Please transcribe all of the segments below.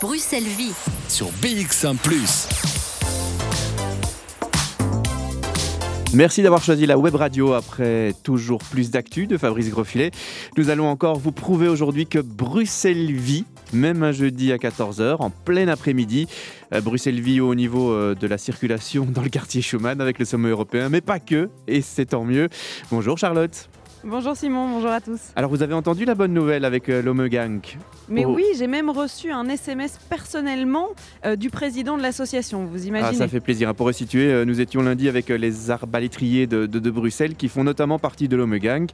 Bruxelles Vie. sur BX1 ⁇ Merci d'avoir choisi la web radio après toujours plus d'actu de Fabrice Grosfilet. Nous allons encore vous prouver aujourd'hui que Bruxelles vit, même un jeudi à 14h, en plein après-midi. Euh, Bruxelles vit au niveau euh, de la circulation dans le quartier Schumann avec le sommet européen, mais pas que, et c'est tant mieux. Bonjour Charlotte. Bonjour Simon, bonjour à tous. Alors vous avez entendu la bonne nouvelle avec euh, l'Omegang Mais Oh. oui, j'ai même reçu un SMS personnellement euh, du président de l'association, vous Ah, imaginez ça fait plaisir. Pour resituer, euh, nous étions lundi avec euh, les arbalétriers de, de- de Bruxelles qui font notamment partie de l'Omegang.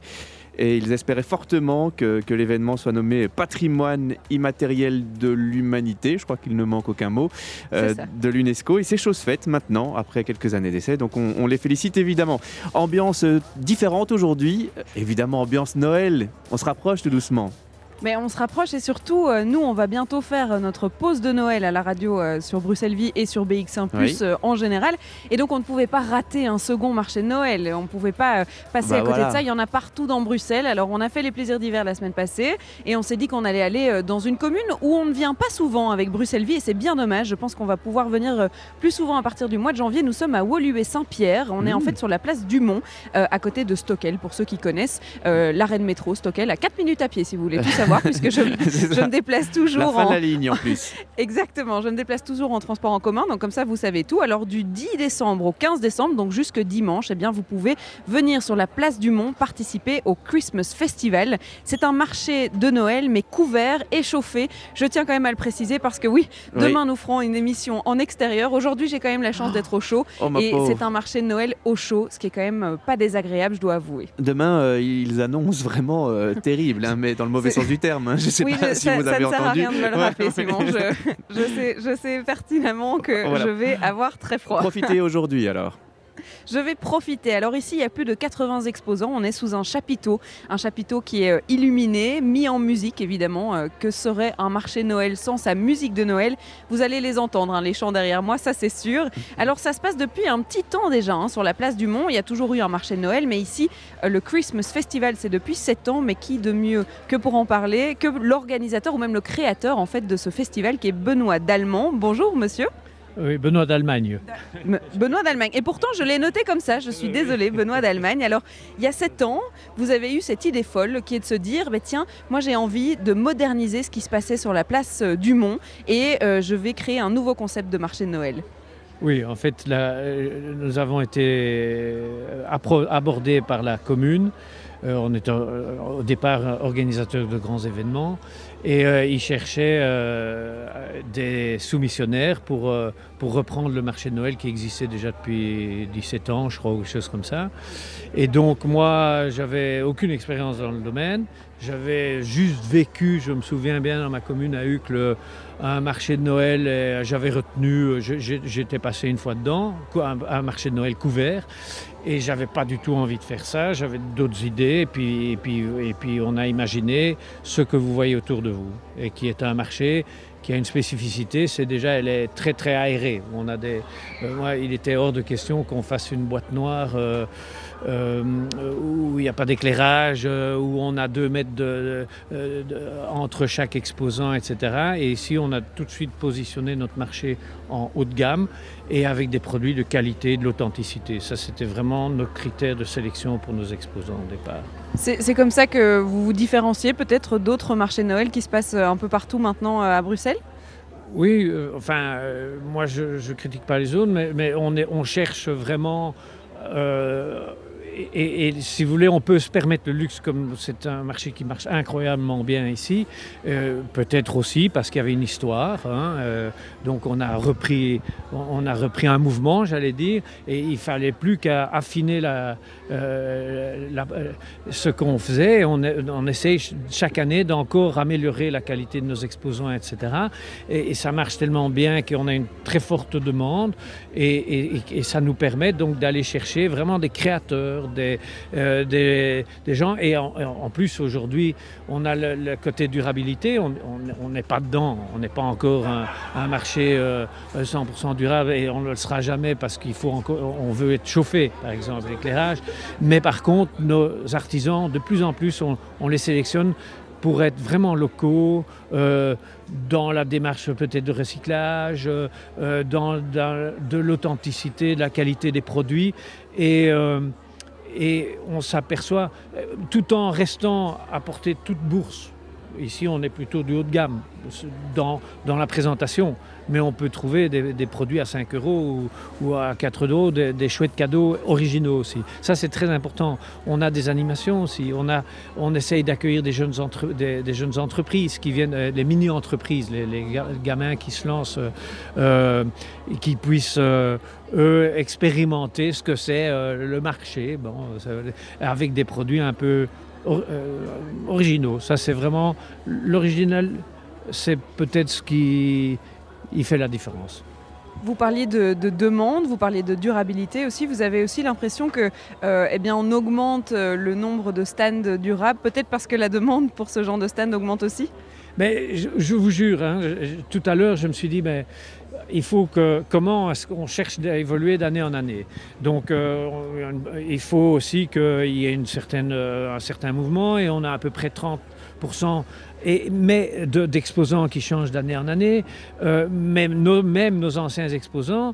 Et ils espéraient fortement que, que l'événement soit nommé patrimoine immatériel de l'humanité. Je crois qu'il ne manque aucun mot. euh, de l'UNESCO. Et c'est chose faite maintenant, après quelques années d'essai. Donc on, on les félicite évidemment. Ambiance euh, différente aujourd'hui. Euh, Évidemment, ambiance Noël. On se rapproche tout doucement. Mais on se rapproche et surtout, euh, nous, on va bientôt faire euh, notre pause de Noël à la radio euh, sur Bruxelles Vie et sur BX1 Oui. euh, en général. Et donc, on ne pouvait pas rater un second marché de Noël. On ne pouvait pas passer Bah à côté voilà. de ça. Il y en a partout dans Bruxelles. Alors, on a fait les plaisirs d'hiver la semaine passée et on s'est dit qu'on allait aller dans une commune où on ne vient pas souvent avec Bruxelles Vie et c'est bien dommage. Je pense qu'on va pouvoir venir plus souvent à partir du mois de janvier. Nous sommes à Woluwe-Saint-Pierre. On est en Mmh. fait sur la place Dumont, à côté de Stockel, pour ceux qui connaissent. L'arrêt de métro Stockel, à 4 minutes à pied, si vous voulez tout savoir, puisque je, me déplace La toujours fin en... de la ligne en plus. Exactement, je me déplace toujours en transport en commun, donc comme ça vous savez tout. Alors du 10 décembre au 15 décembre, donc jusque dimanche, eh bien vous pouvez venir sur la place du Mont participer au Christmas Festival. C'est un marché de Noël, mais couvert et chauffé. Je tiens quand même à le préciser parce que oui, Oui. demain nous ferons une émission en extérieur. Aujourd'hui j'ai quand même la chance d'être au chaud. Oh, Et c'est un marché de Noël au chaud, ce qui est quand même euh, pas désagréable, je dois avouer. Demain, euh, ils annoncent vraiment euh, terrible, hein, mais dans le mauvais sens du terme. hein. Je sais oui, pas je- si ça, vous ça avez ne sert à entendu. rien de me le rappeler. Simon. Je, je sais, je sais pertinemment que Voilà. je vais avoir très froid. Profitez aujourd'hui alors. Je vais profiter. Alors ici, il y a plus de 80 exposants. On est sous un chapiteau, un chapiteau qui est euh, illuminé, mis en musique évidemment. Euh, que serait un marché Noël sans sa musique de Noël Vous allez les entendre, hein, les chants derrière moi, ça c'est sûr. Alors ça se passe depuis un petit temps déjà hein, sur la place du Mont. Il y a toujours eu un marché de Noël, mais ici, euh, le Christmas Festival, c'est depuis 7 ans. Mais qui de mieux que pour en parler que l'organisateur ou même le créateur en fait de ce festival qui est Benoît Dallemand. Bonjour monsieur. Oui, Benoît d'Allemagne. Benoît d'Allemagne. Et pourtant, je l'ai noté comme ça. Je suis désolée, Benoît d'Allemagne. Alors, il y a sept ans, vous avez eu cette idée folle qui est de se dire, bah, tiens, moi j'ai envie de moderniser ce qui se passait sur la place euh, du Mont et euh, je vais créer un nouveau concept de marché de Noël. Oui, en fait, là, euh, nous avons été euh, abordés par la commune. On était au départ organisateur de grands événements et euh, ils cherchaient euh, des soumissionnaires pour, euh, pour reprendre le marché de Noël qui existait déjà depuis 17 ans, je crois, ou quelque chose comme ça. Et donc moi, j'avais aucune expérience dans le domaine. J'avais juste vécu, je me souviens bien, dans ma commune à Un marché de Noël. et J'avais retenu, euh, j'étais passé une fois dedans, un, marché de Noël couvert. Et j'avais pas du tout envie de faire ça. J'avais d'autres idées. Et puis, et, puis, et puis on a imaginé ce que vous voyez autour de vous. Et qui est un marché qui a une spécificité, c'est déjà, elle est très très aérée. On a des, euh, il était hors de question qu'on fasse une boîte noire euh, euh, où il n'y a pas d'éclairage, euh, où on a deux mètres de- de- de- entre chaque exposant, etc. Et ici, on a tout de suite positionné notre marché en haut de gamme et avec des produits de qualité, de l'authenticité. Ça, c'était vraiment nos critères de sélection pour nos exposants au départ. C'est comme ça que vous vous différenciez peut-être d'autres marchés de Noël qui se passent euh, un peu partout maintenant euh, à Bruxelles? Oui, euh, enfin, euh, moi je ne critique pas les autres, mais, mais on, est, on cherche vraiment. euh, et, si vous voulez, on peut se permettre le luxe comme c'est un marché qui marche incroyablement bien ici. euh, Peut-être aussi parce qu'il y avait une histoire. hein, euh, donc on a repris, on a repris un mouvement, j'allais dire, et il fallait plus qu'à affiner euh, ce qu'on faisait. On, on essaye ch- chaque année d'encore améliorer la qualité de nos exposants, etc. Et, et ça marche tellement bien qu'on a une très forte demande et ça nous permet donc d'aller chercher vraiment des créateurs, des, euh, des, gens. Et en, plus, aujourd'hui, on a le, côté durabilité. On n'est pas dedans. On n'est pas encore un, marché euh, 100% durable et on ne le sera jamais parce qu'il faut encore, on veut être chauffé, par exemple, l'éclairage. Mais par contre, nos artisans, de plus en plus, on, les sélectionne pour être vraiment locaux, euh, dans la démarche peut-être de recyclage, euh, dans, de l'authenticité, de la qualité des produits. Et, euh, et on s'aperçoit, euh, tout en restant à portée de toute bourse, ici on est plutôt du haut de gamme dans, dans la présentation, mais on peut trouver des, produits à 5 euros ou, à 4 euros, des, chouettes cadeaux originaux aussi. Ça c'est très important. On a des animations aussi, on, a, on essaye d'accueillir des, jeunes des, entreprises qui viennent, euh, les mini-entreprises, les, les ga- gamins qui se lancent, euh, euh, qui puissent euh, eux expérimenter ce que c'est le marché, avec des produits un peu or- euh, originaux. Ça, c'est vraiment l'original. C'est peut-être ce qui il fait la différence. Vous parliez de, de demande, vous parliez de durabilité aussi. Vous avez aussi l'impression que, euh, eh bien, on augmente euh, le nombre de stands durables, peut-être parce que la demande pour ce genre de stand augmente aussi? Mais je, je vous jure, hein, je- tout à l'heure, je me suis dit, mais il faut que comment est-ce qu'on cherche à évoluer d'année en année? Donc, euh, il faut aussi qu'il y ait une certaine, euh, un certain mouvement et on a à peu près 30 et, mais de- d'exposants qui changent d'année en année, euh, même, nos, même nos anciens exposants,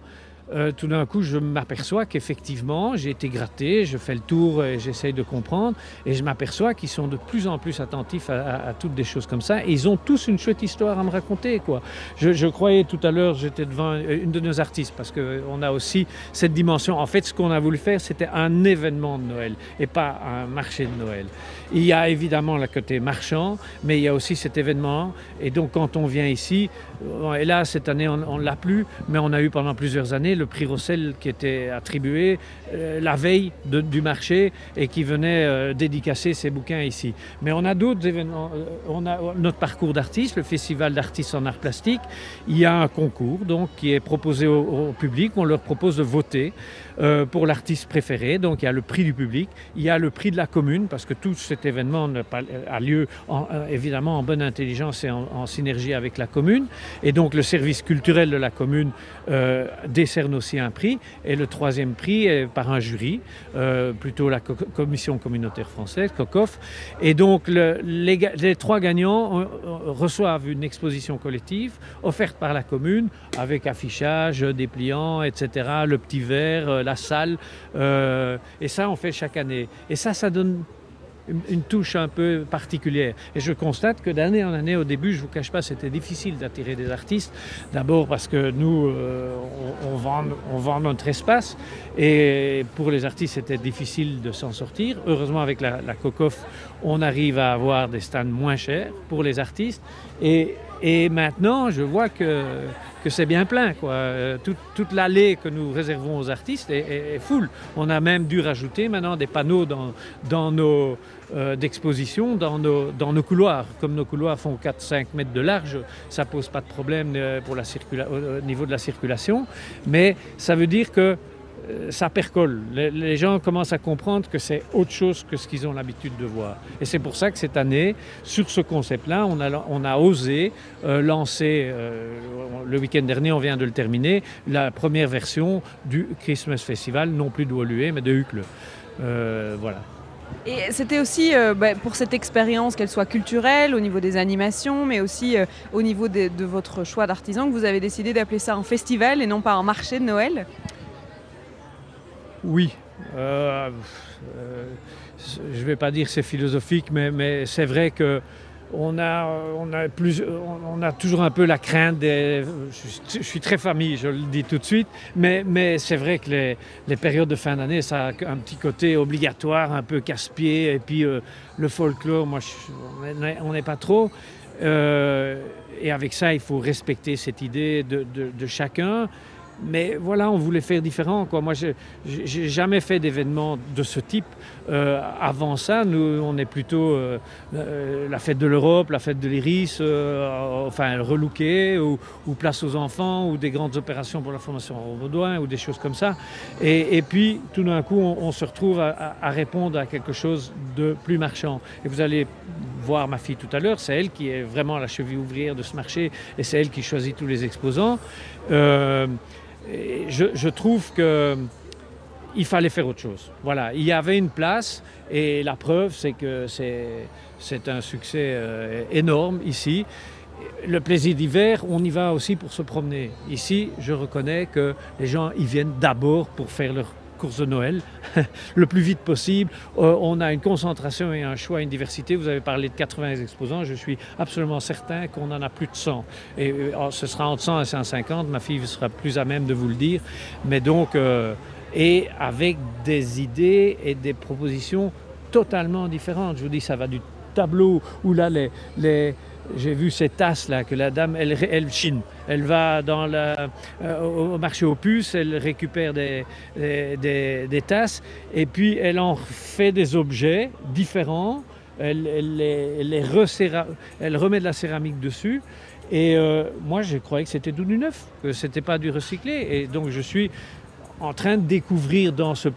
euh, tout d'un coup, je m'aperçois qu'effectivement, j'ai été gratté, je fais le tour et j'essaye de comprendre, et je m'aperçois qu'ils sont de plus en plus attentifs à, toutes des choses comme ça, et ils ont tous une chouette histoire à me raconter. Quoi. Je, je croyais tout à l'heure, j'étais devant une de nos artistes, parce qu'on a aussi cette dimension. En fait, ce qu'on a voulu faire, c'était un événement de Noël, et pas un marché de Noël. Il y a évidemment le côté marchand, mais il y a aussi cet événement, et donc quand on vient ici, euh, et là, cette année, on ne l'a plus, mais on a eu pendant plusieurs années le prix Rossel qui était attribué euh, la veille du marché et qui venait euh, dédicacer ses bouquins ici. Mais on a d'autres événements. euh, on a notre parcours d'artistes, le festival d'artistes en art plastique. Il y a un concours qui est proposé au public. On leur propose de voter euh, pour l'artiste préféré. Donc il y a le prix du public, il y a le prix de la commune parce que tout cet événement pas- a lieu euh, évidemment en bonne intelligence et en, synergie avec la commune. Et donc le service culturel de la commune euh, décerne aussi un prix. Et le troisième prix est par un jury, euh, plutôt la co- commission communautaire française, COCOF. Et donc le- les, trois gagnants euh, euh, reçoivent une exposition collective offerte par la commune avec affichage, dépliant, etc., le petit verre, euh, la salle. euh, et ça, on fait chaque année. Et ça, ça donne une, touche un peu particulière. Et je constate que d'année en année, au début, je vous cache pas, c'était difficile d'attirer des artistes. D'abord parce que nous, euh, on, on vend, on vend notre espace. Et pour les artistes, c'était difficile de s'en sortir. Heureusement, avec la, la COCOF, on arrive à avoir des stands moins chers pour les artistes. Et, et maintenant, je vois que, que c'est bien plein. Quoi. Euh, Toute, toute l'allée que nous réservons aux artistes est, est, full. On a même dû rajouter maintenant des panneaux dans, dans nos euh, d'exposition dans nos, dans nos couloirs. Comme nos couloirs font 4-5 mètres de large, ça pose pas de problème euh, pour la circula- au au niveau de la circulation. Mais ça veut dire que ça percole. Les, gens commencent à comprendre que c'est autre chose que ce qu'ils ont l'habitude de voir. Et c'est pour ça que cette année, sur ce concept-là, on a, on a osé euh, lancer, euh, le week-end dernier, on vient de le terminer, la première version du Christmas Festival, non plus de mais de Hucle. Euh, voilà. Et c'était aussi euh, bah, pour cette expérience, qu'elle soit culturelle, au niveau des animations, mais aussi euh, au niveau des- de votre choix d'artisan, que vous avez décidé d'appeler ça un festival et non pas un marché de Noël? Oui. Euh, euh, je ne vais pas dire c'est philosophique, mais, c'est vrai que on a, toujours un peu la crainte. Je, suis très famille, je le dis tout de suite, mais, c'est vrai que les, périodes de fin d'année, ça a un petit côté obligatoire, un peu casse-pied, et puis euh, le folklore, moi, on n'est- pas trop. Et avec ça, il faut respecter cette idée de chacun. Mais voilà, on voulait faire différent. Quoi. Moi, je n'ai jamais fait d'événement de ce type. Euh, avant ça, nous, on est plutôt euh, euh, la fête de l'Europe, la fête de l'Iris, euh, enfin, relooké, ou, place aux enfants, ou des grandes opérations pour la formation au Baudouin, ou des choses comme ça. Et, puis, tout d'un coup, on, se retrouve à- à répondre à quelque chose de plus marchand. Et vous allez voir ma fille tout à l'heure, c'est elle qui est vraiment la cheville ouvrière de ce marché, et c'est elle qui choisit tous les exposants. Je trouve que il fallait faire autre chose. Voilà, il y avait une place et la preuve, c'est que c'est un succès euh, énorme ici. Le plaisir d'hiver, on y va aussi pour se promener. Ici, je reconnais que les gens y viennent d'abord pour faire leur course de Noël le plus vite possible. Euh, on a une concentration et un choix, une diversité. Vous avez parlé de 80 exposants. Je suis absolument certain qu'on en a plus de 100. Et euh, oh, ce sera entre 100 et 150. Ma fille sera plus à même de vous le dire. Mais donc, et avec des idées et des propositions totalement différentes. Je vous dis, ça va du tableau où là, les, les j'ai vu ces tasses-là que la dame, elle, elle chine. Elle va dans la, euh, au marché aux puces, elle récupère des, des, des, tasses et puis elle en fait des objets différents. Elle, elle, les, elle remet de la céramique dessus. Et euh, moi, je croyais que c'était tout du neuf, que c'était pas du recyclé. Et donc, je suis en train de découvrir dans, ce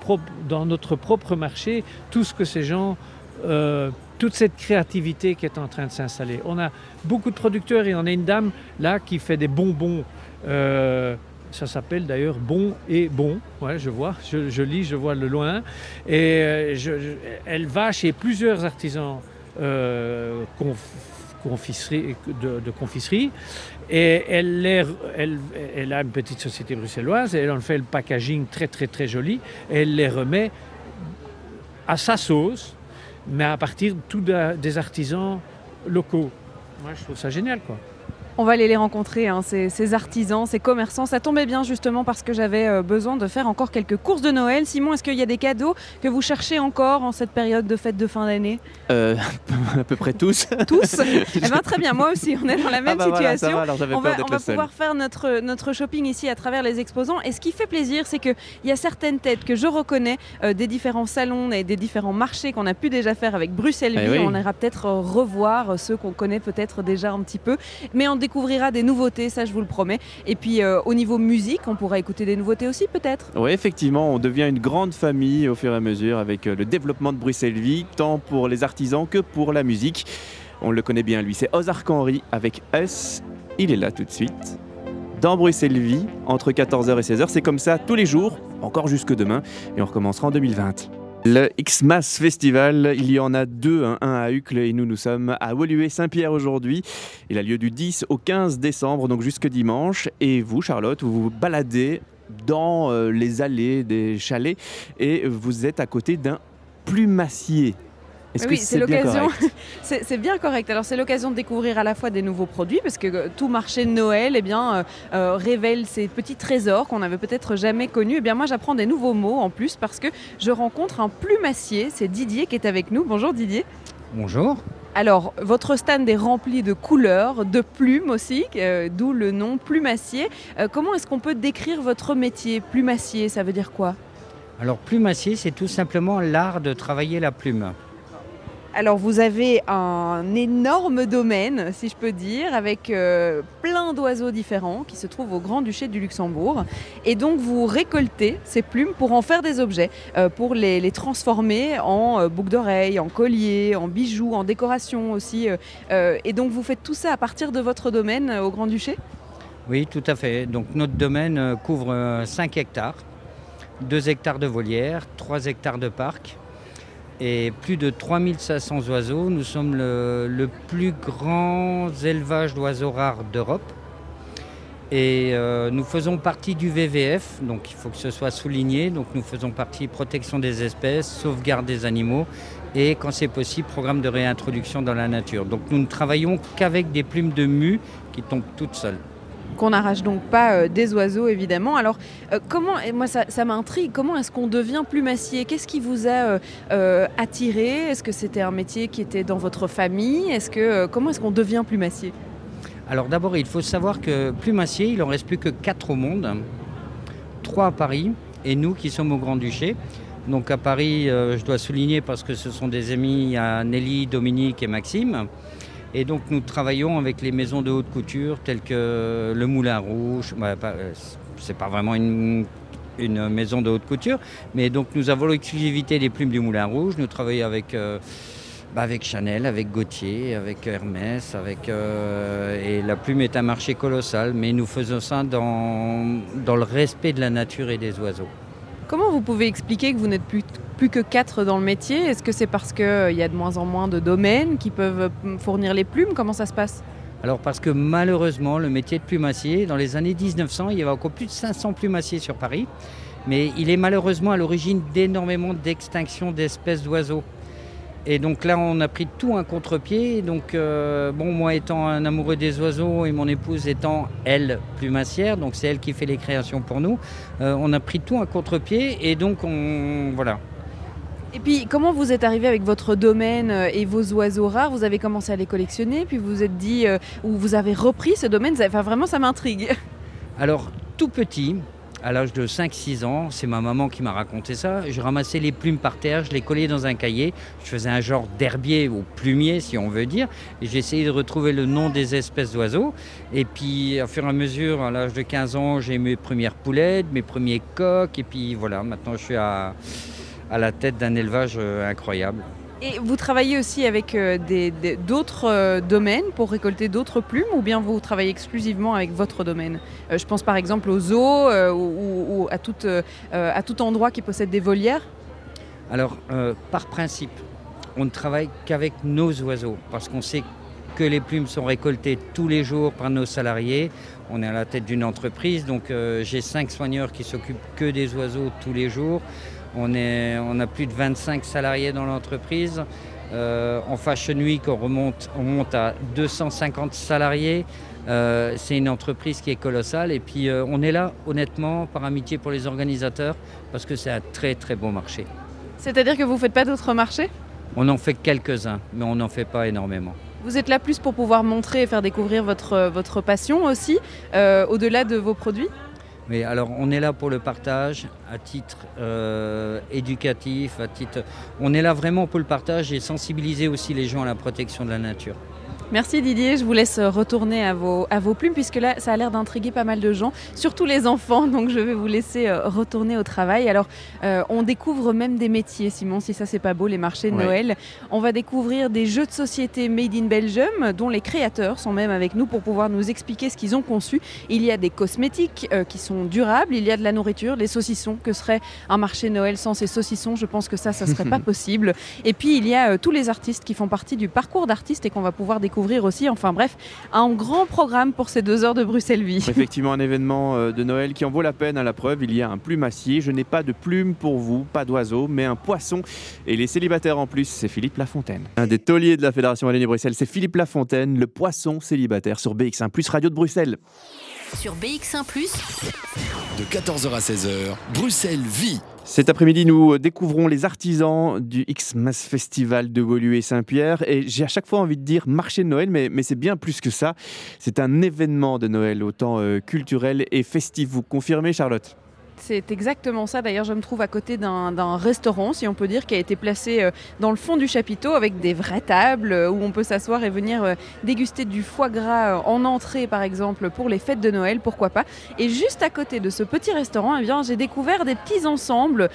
dans notre propre marché tout ce que ces gens, euh, toute cette créativité qui est en train de s'installer. On a beaucoup de producteurs et on a une dame là qui fait des bonbons. Euh, ça s'appelle d'ailleurs Bon et Bon. Ouais, je vois, je, lis, je vois le loin. Et euh, elle va chez plusieurs artisans confiserie, de, confiserie. Et elle, elle, elle, a une petite société bruxelloise et elle en fait le packaging très très très joli. Et elle les remet à sa sauce, mais à partir de tous des artisans locaux. Moi, je trouve ça génial, quoi. On va aller les rencontrer, hein, ces, artisans, ces commerçants. Ça tombait bien justement parce que j'avais euh, besoin de faire encore quelques courses de Noël. Simon, est-ce qu'il y a des cadeaux que vous cherchez encore en cette période de fête de fin d'année? Euh, À peu près tous. Tous? Eh bien très bien, moi aussi, on est dans la même ah bah situation. on va, on va pouvoir faire notre, notre shopping ici à travers les exposants. Et ce qui fait plaisir, c'est qu'il y a certaines têtes que je reconnais euh, des différents salons et des différents marchés qu'on a pu déjà faire avec Bruxelles eh On ira peut-être revoir ceux qu'on connaît peut-être déjà un petit peu. Mais en découvrira des nouveautés, ça je vous le promets. Et puis euh, au niveau musique, on pourra écouter des nouveautés aussi peut-être. Oui, effectivement, on devient une grande famille au fur et à mesure avec euh, le développement de Bruxelles Vie, tant pour les artisans que pour la musique. On le connaît bien lui, c'est Ozark Henry avec Us. Il est là tout de suite. Dans Bruxelles Vie, entre 14h et 16h, c'est comme ça tous les jours, encore jusque demain, et on recommencera en 2020. Le X-Mass Festival, il y en a deux, hein, un à Uccle et nous, nous sommes à Woluwe-Saint-Pierre aujourd'hui. Il a lieu du 10 au 15 décembre, donc jusque dimanche. Et vous, Charlotte, vous vous baladez dans euh, les allées des chalets et vous êtes à côté d'un plumassier oui, c'est l'occasion. c'est bien correct. Alors c'est l'occasion de découvrir à la fois des nouveaux produits parce que euh, tout marché de Noël, eh bien, euh, euh, révèle ces petits trésors qu'on n'avait peut-être jamais connus. Et eh bien moi, j'apprends des nouveaux mots en plus parce que je rencontre un plumassier. C'est Didier qui est avec nous. Bonjour Didier. Bonjour. Alors, votre stand est rempli de couleurs, de plumes aussi, d'où le nom plumassier. comment est-ce qu'on peut décrire votre métier Plumassier, ça veut dire quoi? Alors, plumassier, c'est tout simplement l'art de travailler la plume. Alors vous avez un énorme domaine, si je peux dire, avec euh, plein d'oiseaux différents qui se trouvent au Grand-Duché du Luxembourg. Et donc vous récoltez ces plumes pour en faire des objets, euh, pour les, transformer en euh, boucles d'oreilles, en colliers, en bijoux, en décoration aussi. et donc vous faites tout ça à partir de votre domaine au Grand-Duché Oui, tout à fait. Donc notre domaine couvre 5 hectares, 2 hectares de volières, 3 hectares de parc et plus de 3500 oiseaux. Nous sommes le, plus grand élevage d'oiseaux rares d'Europe. Et euh, nous faisons partie du VVF, donc il faut que ce soit souligné. Donc nous faisons partie protection des espèces, sauvegarde des animaux et quand c'est possible, programme de réintroduction dans la nature. Donc nous ne travaillons qu'avec des plumes de mue qui tombent toutes seules qu'on n'arrache donc pas euh, des oiseaux évidemment. Alors euh, comment, moi ça, m'intrigue, comment est-ce qu'on devient plumassier Qu'est-ce qui vous a euh, attiré? Est-ce que c'était un métier qui était dans votre famille? Est-ce que comment est-ce qu'on devient plumassier Alors d'abord il faut savoir que plumassier il en reste plus que quatre au monde, trois à Paris et nous qui sommes au Grand-Duché. Donc à Paris, je dois souligner parce que ce sont des amis Nelly, Dominique et Maxime. Et donc nous travaillons avec les maisons de haute couture telles que le Moulin Rouge. Euh, c'est pas vraiment une, maison de haute couture, mais donc nous avons l'exclusivité des plumes du Moulin Rouge. Nous travaillons avec, euh, bah, avec Chanel, avec Gauthier, avec Hermès, euh, et la plume est un marché colossal, mais nous faisons ça dans, dans le respect de la nature et des oiseaux. Comment vous pouvez expliquer que vous n'êtes plus, plus que quatre dans le métier Est-ce que c'est parce qu'il y a de moins en moins de domaines qui peuvent euh, fournir les plumes? Comment ça se passe? Alors parce que malheureusement, le métier de plumassier, dans les années 1900, il y avait encore plus de 500 plumassiers sur Paris. Mais il est malheureusement à l'origine d'énormément d'extinctions d'espèces d'oiseaux. Et donc là, on a pris tout un contre-pied. Donc, euh, bon, moi étant un amoureux des oiseaux et mon épouse étant, elle, plumassière, donc c'est elle qui fait les créations pour nous, euh, on a pris tout un contre-pied et donc on. Voilà. Et puis, comment vous êtes arrivé avec votre domaine euh, et vos oiseaux rares? Vous avez commencé à les collectionner, puis vous vous êtes dit, euh, ou vous avez repris ce domaine? Enfin, vraiment, ça m'intrigue. Alors, tout petit, à l'âge de 5-6 ans, c'est ma maman qui m'a raconté ça. Je ramassais les plumes par terre, je les collais dans un cahier. Je faisais un genre d'herbier ou plumier, si on veut dire. Et j'essayais de retrouver le nom des espèces d'oiseaux. Et puis, au fur et à mesure, à l'âge de 15 ans, j'ai mes premières poulettes, mes premiers coqs. Et puis voilà, maintenant je suis à, à la tête d'un élevage euh, incroyable. Et vous travaillez aussi avec euh, d'autres euh, domaines pour récolter d'autres plumes ou bien vous travaillez exclusivement avec votre domaine? Je pense par exemple aux zoos ou, à, tout, à tout endroit qui possède des volières? Alors, euh, par principe, on ne travaille qu'avec nos oiseaux parce qu'on sait que les plumes sont récoltées tous les jours par nos salariés. On est à la tête d'une entreprise, donc euh, j'ai cinq soigneurs qui s'occupent que des oiseaux tous les jours. On, est, on a plus de 25 salariés dans l'entreprise. Euh, en Fashion Week, on, remonte, on monte à 250 salariés. Euh, c'est une entreprise qui est colossale. Et puis, euh, on est là, honnêtement, par amitié pour les organisateurs, parce que c'est un très, très beau marché. C'est-à-dire que vous ne faites pas d'autres marchés? On en fait quelques-uns, mais on n'en fait pas énormément. Vous êtes là plus pour pouvoir montrer et faire découvrir votre, votre passion aussi, au-delà de vos produits? Mais alors, on est là pour le partage, à titre euh, éducatif, à titre. On est là vraiment pour le partage et sensibiliser aussi les gens à la protection de la nature. Merci Didier, je vous laisse retourner à vos, à vos plumes puisque là ça a l'air d'intriguer pas mal de gens, surtout les enfants, donc je vais vous laisser euh, retourner au travail. Alors euh, on découvre même des métiers Simon, si ça c'est pas beau, les marchés de Ouais. Noël. On va découvrir des jeux de société made in Belgium dont les créateurs sont même avec nous pour pouvoir nous expliquer ce qu'ils ont conçu. Il y a des cosmétiques euh, qui sont durables, il y a de la nourriture, les saucissons, que serait un marché Noël sans ces saucissons? Je pense que ça, ça serait pas possible. Et puis il y a euh, tous les artistes qui font partie du parcours d'artistes et qu'on va pouvoir découvrir aussi. Enfin bref, un grand programme pour ces deux heures de Bruxelles-Vie. Effectivement, un événement euh, de Noël qui en vaut la peine. À la preuve, il y a un plumassier. Je n'ai pas de plume pour vous, pas d'oiseau, mais un poisson. Et les célibataires en plus, c'est Philippe Lafontaine. Un des tauliers de la Fédération Wallonie-Bruxelles, c'est Philippe Lafontaine, le poisson célibataire sur BX1 Plus Radio de Bruxelles. Sur BX1 ⁇ de 14h à 16h, Bruxelles vit. Cet après-midi, nous découvrons les artisans du X-Mas Festival de Woluwe et Saint-Pierre. Et j'ai à chaque fois envie de dire marché de Noël, mais, mais c'est bien plus que ça. C'est un événement de Noël, autant euh, culturel et festif. Vous confirmez, Charlotte? C'est exactement ça. D'ailleurs, je me trouve à côté d'un restaurant, si on peut dire, qui a été placé euh, dans le fond du chapiteau avec des vraies tables euh, où on peut s'asseoir et venir euh, déguster du foie gras en entrée, par exemple, pour les fêtes de Noël, pourquoi pas. Et juste à côté de ce petit restaurant, eh bien, j'ai découvert des petits ensembles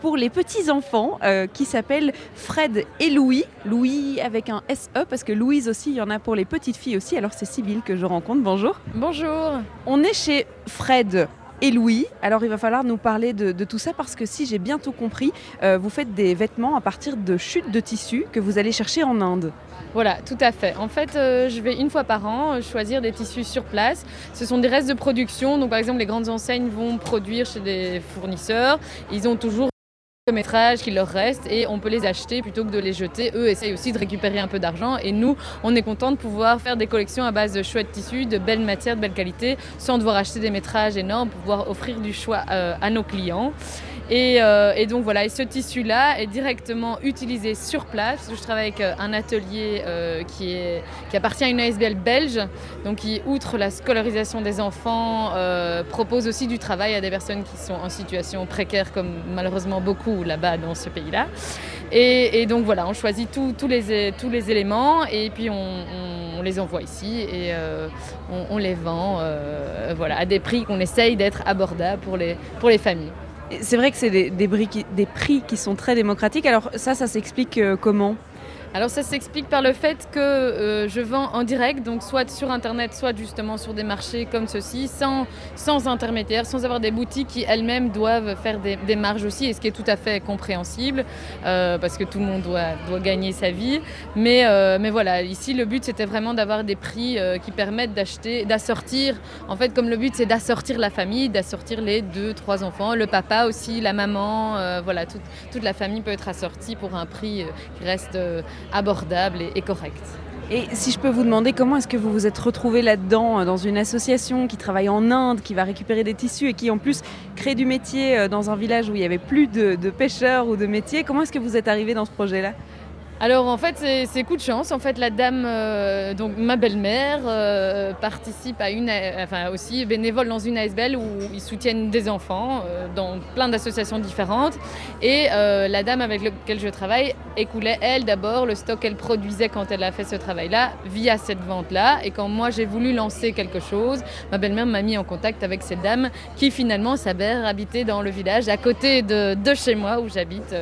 pour les petits enfants qui s'appellent Fred et Louis. Louis avec un SE parce que Louise aussi, il y en a pour les petites filles aussi. Alors c'est Sybille que je rencontre. Bonjour. Bonjour. On est chez Fred et Louis. Alors il va falloir nous parler de, tout ça parce que si j'ai bien tout compris, euh, vous faites des vêtements à partir de chutes de tissu que vous allez chercher en Inde. Voilà, tout à fait. En fait, euh, je vais une fois par an euh, choisir des tissus sur place. Ce sont des restes de production. Donc, par exemple, les grandes enseignes vont produire chez des fournisseurs. Ils ont toujours le métrage qui leur reste et on peut les acheter plutôt que de les jeter. Eux essayent aussi de récupérer un peu d'argent et nous, on est content de pouvoir faire des collections à base de chouettes tissus, de belles matières, de belle qualité, sans devoir acheter des métrages énormes, pour pouvoir offrir du choix euh, à nos clients. Et, euh, et donc voilà, et ce tissu-là est directement utilisé sur place. Je travaille avec euh, un atelier euh, qui, appartient à une ASBL belge, donc qui, outre la scolarisation des enfants, propose aussi du travail à des personnes qui sont en situation précaire, comme malheureusement beaucoup là-bas dans ce pays-là. Et, donc voilà, on choisit tous- les, éléments et puis on, les envoie ici et on, les vend voilà, à des prix qu'on essaye d'être abordables pour les, pour les familles. C'est vrai que c'est des prix qui sont très démocratiques. Alors ça, ça s'explique euh, comment? Alors ça s'explique par le fait que euh, je vends en direct, donc soit sur internet, soit justement sur des marchés comme ceci, sans, sans intermédiaire, sans avoir des boutiques qui elles-mêmes doivent faire des, des, marges aussi, et ce qui est tout à fait compréhensible, euh, parce que tout le monde doit, doit gagner sa vie. Mais, euh, mais voilà, ici le but c'était vraiment d'avoir des prix euh, qui permettent d'acheter, d'assortir. En fait, comme le but c'est d'assortir la famille, d'assortir les deux, trois enfants, le papa aussi, la maman, euh, voilà, toute, toute la famille peut être assortie pour un prix euh, qui reste abordable et, et correct. Et si je peux vous demander comment est-ce que vous vous êtes retrouvé là-dedans, dans une association qui travaille en Inde, qui va récupérer des tissus et qui en plus crée du métier dans un village où il n'y avait plus de, de pêcheurs ou de métiers, comment est-ce que vous êtes arrivé dans ce projet-là? Alors en fait c'est coup de chance. En fait la dame, euh, donc ma belle-mère, euh, participe à une, enfin aussi bénévole dans une ASBL où ils soutiennent des enfants euh, dans plein d'associations différentes. Et la dame avec laquelle je travaille écoulait elle d'abord le stock qu'elle produisait quand elle a fait ce travail-là via cette vente-là. Et quand moi j'ai voulu lancer quelque chose, ma belle-mère m'a mis en contact avec cette dame qui finalement s'avère habiter dans le village à côté de chez moi où j'habite.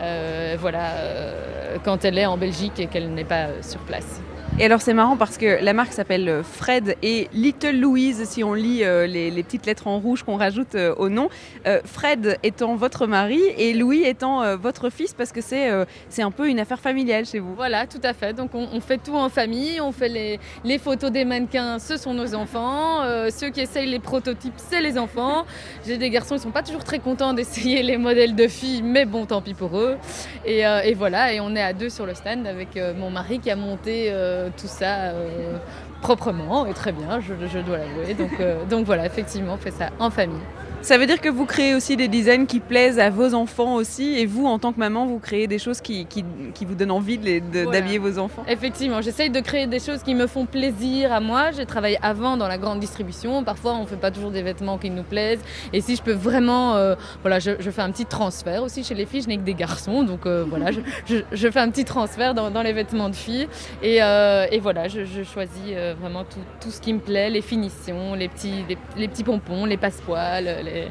Euh, voilà, euh, quand elle est en Belgique et qu'elle n'est pas sur place. Et alors c'est marrant parce que la marque s'appelle Fred et Little Louise si on lit euh, les, petites lettres en rouge qu'on rajoute euh, au nom. Euh, Fred étant votre mari et Louis étant euh, votre fils parce que c'est euh, c'est un peu une affaire familiale chez vous. Voilà, tout à fait. Donc on, fait tout en famille, on fait les, les, photos des mannequins, ce sont nos enfants. Euh, ceux qui essayent les prototypes, c'est les enfants. J'ai des garçons, ils sont pas toujours très contents d'essayer les modèles de filles, mais bon, tant pis pour eux. Et, euh, et voilà, et on est à deux sur le stand avec mon mari qui a monté tout ça euh, proprement et très bien, je, je dois l'avouer. Donc, euh, donc voilà, effectivement, on fait ça en famille. Ça veut dire que vous créez aussi des designs qui plaisent à vos enfants aussi, et vous, en tant que maman, vous créez des choses qui, qui, qui vous donnent envie d'habiller voilà. vos enfants. Effectivement, j'essaye de créer des choses qui me font plaisir à moi. J'ai travaillé avant dans la grande distribution, parfois on ne fait pas toujours des vêtements qui nous plaisent, et si je peux vraiment, euh, voilà, je, je, fais un petit transfert aussi chez les filles, je n'ai que des garçons, donc euh, voilà, je, je, je, fais un petit transfert dans, dans les vêtements de filles, et, euh, et voilà, je, choisis vraiment tout, tout, ce qui me plaît, les finitions, les petits, les, les petits pompons, les passepoils, les,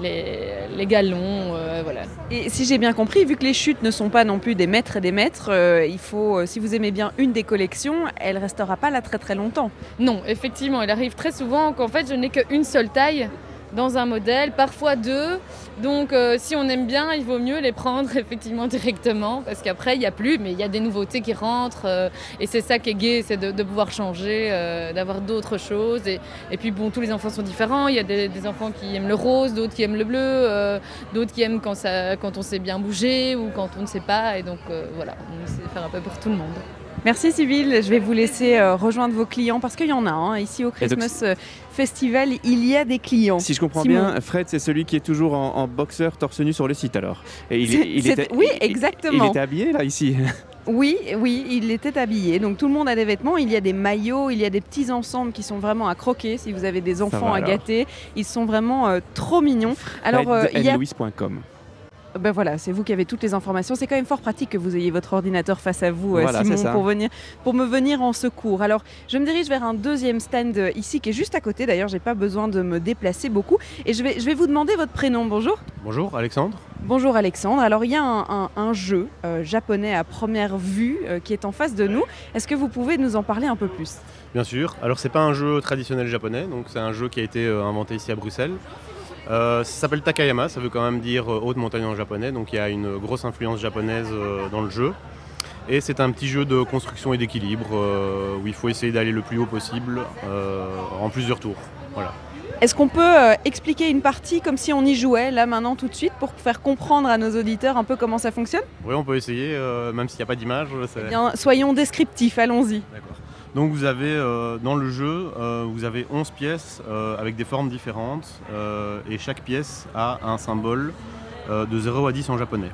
les, les galons, euh, voilà. Et si j'ai bien compris, vu que les chutes ne sont pas non plus des maîtres et des maîtres, euh, il faut, euh, si vous aimez bien une des collections, elle restera pas là très très longtemps. Non, effectivement, il arrive très souvent qu'en fait je n'ai qu'une seule taille dans un modèle, parfois deux. Donc euh, si on aime bien, il vaut mieux les prendre effectivement directement parce qu'après il n'y a plus, mais il y a des nouveautés qui rentrent euh, et c'est ça qui est gai, c'est de, de, pouvoir changer, euh, d'avoir d'autres choses. Et, et, puis bon, tous les enfants sont différents. Il y a des, des enfants qui aiment le rose, d'autres qui aiment le bleu, euh, d'autres qui aiment quand, ça, quand on sait bien bouger ou quand on ne sait pas. Et donc euh, voilà, on essaie de faire un peu pour tout le monde. Merci Sybille, je vais vous laisser euh, rejoindre vos clients parce qu'il y en a hein. ici au Christmas donc, Festival, il y a des clients. Si je comprends Simon. bien, Fred c'est celui qui est toujours en, en, boxeur torse nu sur le site alors. Et il, il était, oui, exactement. Il, il était habillé là ici. Oui, oui, il était habillé. Donc tout le monde a des vêtements. Il y a des maillots, il y a des petits ensembles qui sont vraiment à croquer. Si vous avez des enfants à gâter, ils sont vraiment euh, trop mignons. Alors euh, il y a ben voilà, c'est vous qui avez toutes les informations. C'est quand même fort pratique que vous ayez votre ordinateur face à vous, euh, voilà, Simon, pour, venir, pour me venir en secours. Alors, je me dirige vers un deuxième stand euh, ici qui est juste à côté. D'ailleurs, j'ai pas besoin de me déplacer beaucoup. Et je vais, je vais vous demander votre prénom. Bonjour. Bonjour, Alexandre. Bonjour Alexandre. Alors il y a un, un, un jeu euh, japonais à première vue euh, qui est en face de nous. Est-ce que vous pouvez nous en parler un peu plus? Bien sûr. Alors c'est pas un jeu traditionnel japonais, donc c'est un jeu qui a été euh, inventé ici à Bruxelles. Euh, ça s'appelle Takayama, ça veut quand même dire haute montagne en japonais, donc il y a une grosse influence japonaise euh, dans le jeu. Et c'est un petit jeu de construction et d'équilibre euh, où il faut essayer d'aller le plus haut possible en plusieurs tours. Voilà. Est-ce qu'on peut euh, expliquer une partie comme si on y jouait là maintenant tout de suite pour faire comprendre à nos auditeurs un peu comment ça fonctionne? Oui, on peut essayer, euh, même s'il n'y a pas d'image. Eh soyons descriptifs, allons-y. D'accord. Donc vous avez euh, dans le jeu, euh, vous avez 11 pièces euh, avec des formes différentes et chaque pièce a un symbole de 0 à 10 en japonais.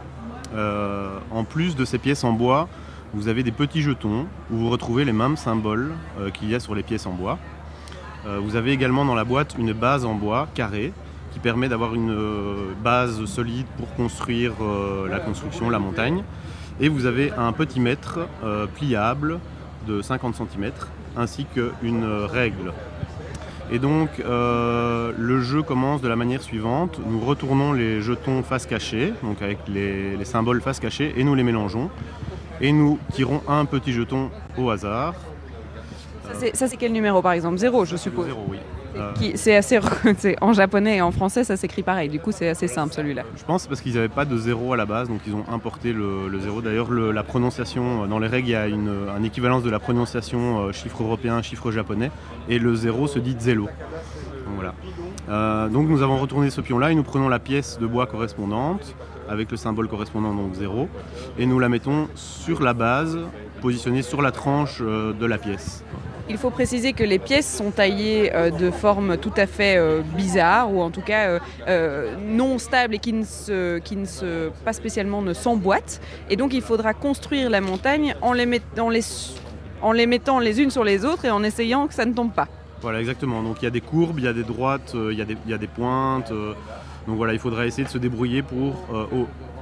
en plus de ces pièces en bois, vous avez des petits jetons où vous retrouvez les mêmes symboles qu'il y a sur les pièces en bois. vous avez également dans la boîte une base en bois carrée qui permet d'avoir une base solide pour construire la construction, la montagne. Et vous avez un petit mètre pliable de 50 cm ainsi qu'une règle. Et donc euh, le jeu commence de la manière suivante. Nous retournons les jetons face cachée, donc avec les, les, symboles face cachée, et nous les mélangeons. Et nous tirons un petit jeton au hasard. Ça, c'est quel numéro par exemple? Zéro, je suppose. Zéro, oui. Euh, c'est assez en japonais et en français ça s'écrit pareil. Du coup c'est assez simple celui-là. Je pense parce qu'ils n'avaient pas de zéro à la base donc ils ont importé le, zéro. D'ailleurs la prononciation euh, dans les règles il y a une, un équivalence de la prononciation euh, chiffre européen chiffre japonais et le zéro se dit zélo. Donc, voilà. donc nous avons retourné ce pion là et nous prenons la pièce de bois correspondante avec le symbole correspondant donc zéro et nous la mettons sur la base positionnée sur la tranche de la pièce il faut préciser que les pièces sont taillées euh, de forme tout à fait euh, bizarre ou en tout cas euh, non stable et qui ne, se, pas spécialement ne s'emboîtent. Et donc il faudra construire la montagne en les, mettant les, unes sur les autres et en essayant que ça ne tombe pas. Voilà, exactement. Donc il y a des courbes, il y a des droites, il y a des, pointes. donc voilà, il faudra essayer de se débrouiller pour,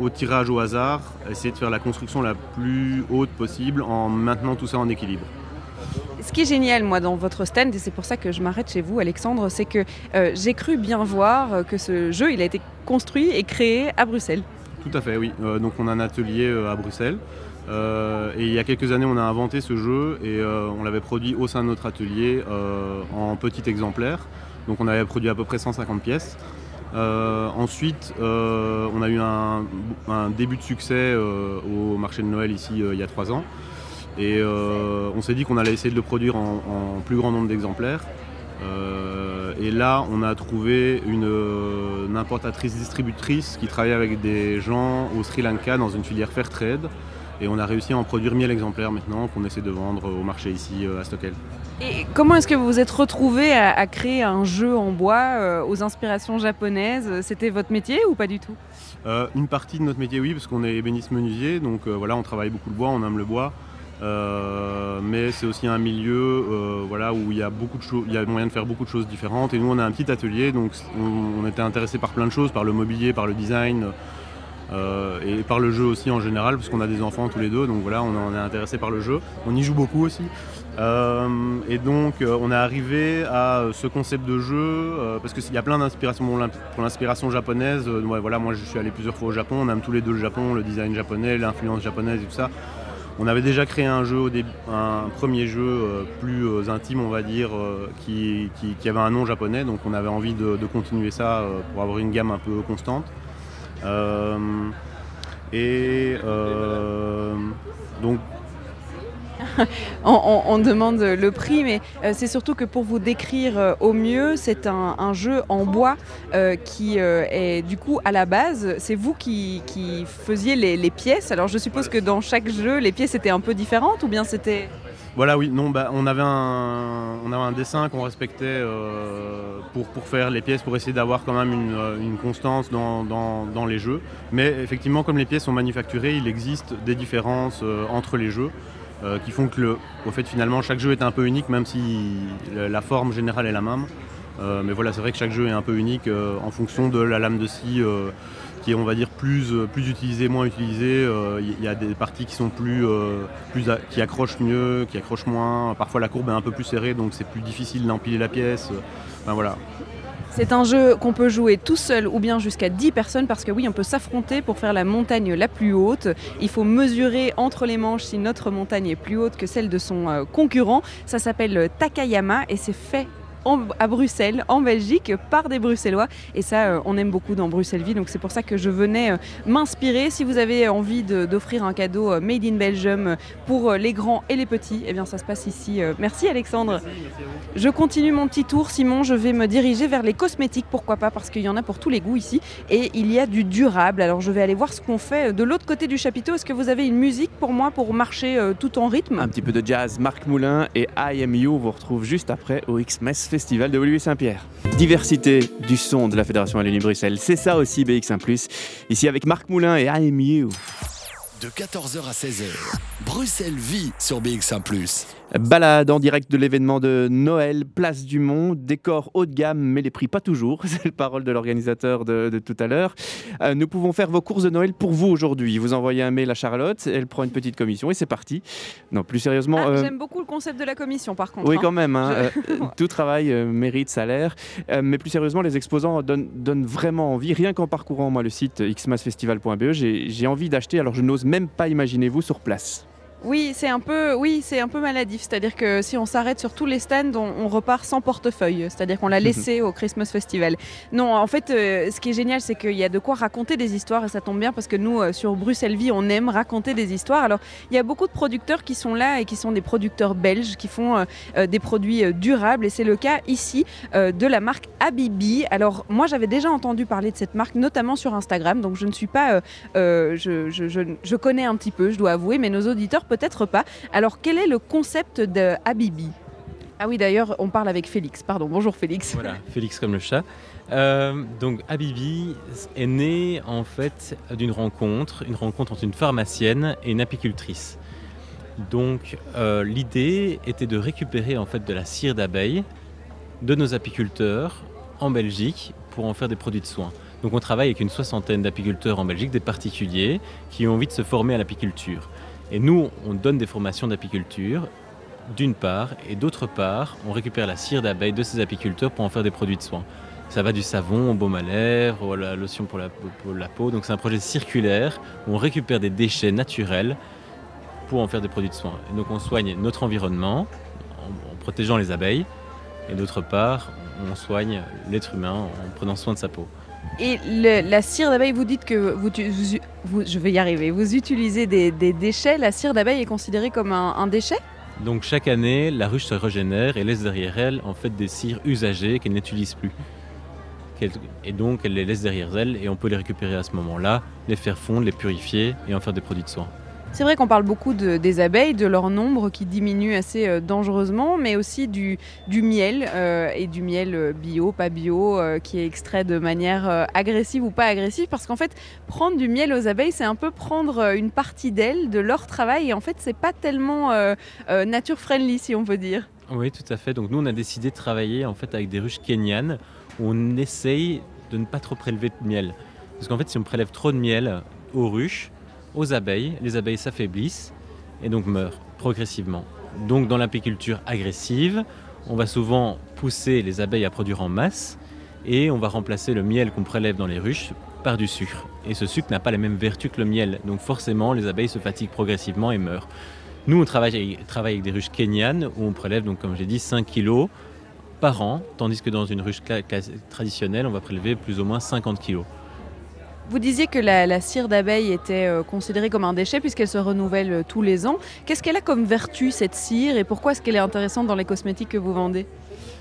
au, tirage au hasard, essayer de faire la construction la plus haute possible en maintenant tout ça en équilibre. Ce qui est génial, moi, dans votre stand, et c'est pour ça que je m'arrête chez vous, Alexandre, c'est que euh, j'ai cru bien voir euh, que ce jeu, il a été construit et créé à Bruxelles. Tout à fait, oui. Euh, donc on a un atelier à Bruxelles. et il y a quelques années, on a inventé ce jeu et on l'avait produit au sein de notre atelier en petit exemplaire. Donc on avait produit à peu près 150 pièces. ensuite, on a eu un, un début de succès au marché de Noël ici il y a trois ans. Et euh, on s'est dit qu'on allait essayer de le produire en, plus grand nombre d'exemplaires. Euh, et là, on a trouvé une, importatrice distributrice qui travaille avec des gens au Sri Lanka dans une filière fair trade. Et on a réussi à en produire 1000 exemplaires maintenant qu'on essaie de vendre au marché ici euh, à Stockel. Et comment est-ce que vous vous êtes retrouvé à, créer un jeu en bois aux inspirations japonaises? C'était votre métier ou pas du tout? Une partie de notre métier, oui, parce qu'on est ébéniste menuisier, donc voilà, on travaille beaucoup le bois, on aime le bois. Euh, mais c'est aussi un milieu euh, voilà, où il y, a beaucoup de il y a moyen de faire beaucoup de choses différentes. Et nous, on a un petit atelier, donc on, était intéressé par plein de choses, par le mobilier, par le design euh, et par le jeu aussi en général, parce qu'on a des enfants tous les deux, donc voilà, on, est intéressé par le jeu. On y joue beaucoup aussi. et donc, on est arrivé à ce concept de jeu, parce qu'il y a plein d'inspirations. pour l'inspiration japonaise, voilà, moi je suis allé plusieurs fois au Japon, on aime tous les deux le Japon, le design japonais, l'influence japonaise et tout ça. On avait déjà créé un jeu, un premier jeu euh, plus euh, intime, on va dire, euh, qui, avait un nom japonais. Donc on avait envie de, continuer ça pour avoir une gamme un peu constante. et donc on, demande le prix, mais euh, c'est surtout que pour vous décrire euh, au mieux, c'est un, jeu en bois euh, qui est du coup à la base, c'est vous qui, faisiez les, pièces. Alors je suppose que dans chaque jeu, les pièces étaient un peu différentes ou bien c'était... Voilà, oui, non, bah, on, avait un, dessin qu'on respectait pour, faire les pièces, pour essayer d'avoir quand même une, constance dans, les jeux. Mais effectivement, comme les pièces sont manufacturées, il existe des différences entre les jeux. Euh, qui font que le, fait finalement chaque jeu est un peu unique même si la forme générale est la même. Euh, mais voilà, c'est vrai que chaque jeu est un peu unique euh, en fonction de la lame de scie qui est on va dire plus, plus utilisée, moins utilisée. Il y a des parties qui sont plus, plus qui accrochent mieux, qui accrochent moins. Parfois la courbe est un peu plus serrée donc c'est plus difficile d'empiler la pièce. Voilà. C'est un jeu qu'on peut jouer tout seul ou bien jusqu'à 10 personnes parce que oui, on peut s'affronter pour faire la montagne la plus haute. Il faut mesurer entre les manches si notre montagne est plus haute que celle de son euh, concurrent. Ça s'appelle Takayama et c'est fait à Bruxelles, en Belgique, par des Bruxellois. Et ça, euh, on aime beaucoup dans Bruxelles-Vie. Donc c'est pour ça que je venais euh, m'inspirer. Si vous avez envie d'offrir un cadeau euh, Made in Belgium pour les grands et les petits, eh bien ça se passe ici. Merci Alexandre. je continue mon petit tour. Simon, je vais me diriger vers les cosmétiques. Pourquoi pas Parce qu'il y en a pour tous les goûts ici. Et il y a du durable. Alors je vais aller voir ce qu'on fait de l'autre côté du chapiteau. Est-ce que vous avez une musique pour moi pour marcher tout en rythme? Un petit peu de jazz. Marc Moulin et I Am You vous retrouve juste après au X-Mess Festival de Olivier Saint-Pierre. Diversité du son de la Fédération Wallonie-Bruxelles, c'est ça aussi BX1+. Ici avec Marc Moulin et I Am You. De 14h à 16h, Bruxelles vit sur BX1+. Balade en direct de l'événement de Noël, place du Mont, décor haut de gamme, mais les prix pas toujours. C'est le parole de l'organisateur de, tout à l'heure. Euh, nous pouvons faire vos courses de Noël pour vous aujourd'hui. Vous envoyez un mail à Charlotte, elle prend une petite commission et c'est parti. Non, plus sérieusement. Ah, euh, j'aime beaucoup le concept de la commission par contre. Oui, hein. quand même. Hein. Euh, tout travail mérite salaire. mais plus sérieusement, les exposants donnent, donnent, vraiment envie. Rien qu'en parcourant moi le site xmasfestival.be, j'ai envie d'acheter. Alors je n'ose même pas imaginer vous sur place. Oui, c'est un peu, oui, c'est un peu maladif. C'est-à-dire que si on s'arrête sur tous les stands, on, repart sans portefeuille. C'est-à-dire qu'on l'a laissé au Christmas Festival. Non, en fait, euh, ce qui est génial, c'est qu'il y a de quoi raconter des histoires et ça tombe bien parce que nous, euh, sur Bruxelles Vie, on aime raconter des histoires. Alors, il y a beaucoup de producteurs qui sont là et qui sont des producteurs belges qui font euh, des produits durables et c'est le cas ici de la marque Abibi. Alors, moi, j'avais déjà entendu parler de cette marque, notamment sur Instagram. Donc, je ne suis pas, je, je, connais un petit peu, je dois avouer, mais nos auditeurs peut-être pas. Alors quel est le concept de Habibi? Ah oui, d'ailleurs, on parle avec Félix. Pardon, bonjour Félix. Voilà, Félix comme le chat. Euh, donc, Habibi est né en fait d'une rencontre, une rencontre entre une pharmacienne et une apicultrice. Donc, euh, l'idée était de récupérer en fait de la cire d'abeille de nos apiculteurs en Belgique pour en faire des produits de soins. Donc, on travaille avec une soixantaine d'apiculteurs en Belgique, des particuliers qui ont envie de se former à l'apiculture. Et nous, on donne des formations d'apiculture, d'une part, et d'autre part, on récupère la cire d'abeille de ces apiculteurs pour en faire des produits de soins. Ça va du savon au baume à lèvres, la lotion pour la, peau. Donc c'est un projet circulaire où on récupère des déchets naturels pour en faire des produits de soins. Et donc on soigne notre environnement en protégeant les abeilles, et d'autre part, on soigne l'être humain en prenant soin de sa peau. Et la cire d'abeille, vous dites que vous, je vais y arriver, vous utilisez des, déchets. La cire d'abeille est considérée comme un, déchet? Donc chaque année, la ruche se régénère et laisse derrière elle en fait des cires usagées qu'elle n'utilise plus. Et donc elle les laisse derrière elle et on peut les récupérer à ce moment-là, les faire fondre, les purifier et en faire des produits de soins. C'est vrai qu'on parle beaucoup des abeilles, de leur nombre qui diminue assez euh, dangereusement, mais aussi du, miel euh, et du miel euh, bio, pas bio, qui est extrait de manière agressive ou pas agressive. Parce qu'en fait, prendre du miel aux abeilles, c'est un peu prendre une partie d'elles, de leur travail. Et en fait, c'est pas tellement nature friendly, si on peut dire. Oui, tout à fait. Donc nous, on a décidé de travailler en fait avec des ruches kenyanes où on essaye de ne pas trop prélever de miel. Parce qu'en fait, si on prélève trop de miel aux ruches, aux abeilles. Les abeilles s'affaiblissent et donc meurent progressivement. Donc dans l'apiculture agressive, on va souvent pousser les abeilles à produire en masse et on va remplacer le miel qu'on prélève dans les ruches par du sucre. Et ce sucre n'a pas les mêmes vertus que le miel, donc forcément les abeilles se fatiguent progressivement et meurent. Nous, on travaille, avec des ruches kenyanes où on prélève, donc, comme j'ai dit, 5 kg par an, tandis que dans une ruche traditionnelle, on va prélever plus ou moins 50 kg. Vous disiez que la, cire d'abeille était euh, considérée comme un déchet puisqu'elle se renouvelle euh, tous les ans. Qu'est-ce qu'elle a comme vertu cette cire et pourquoi est-ce qu'elle est intéressante dans les cosmétiques que vous vendez?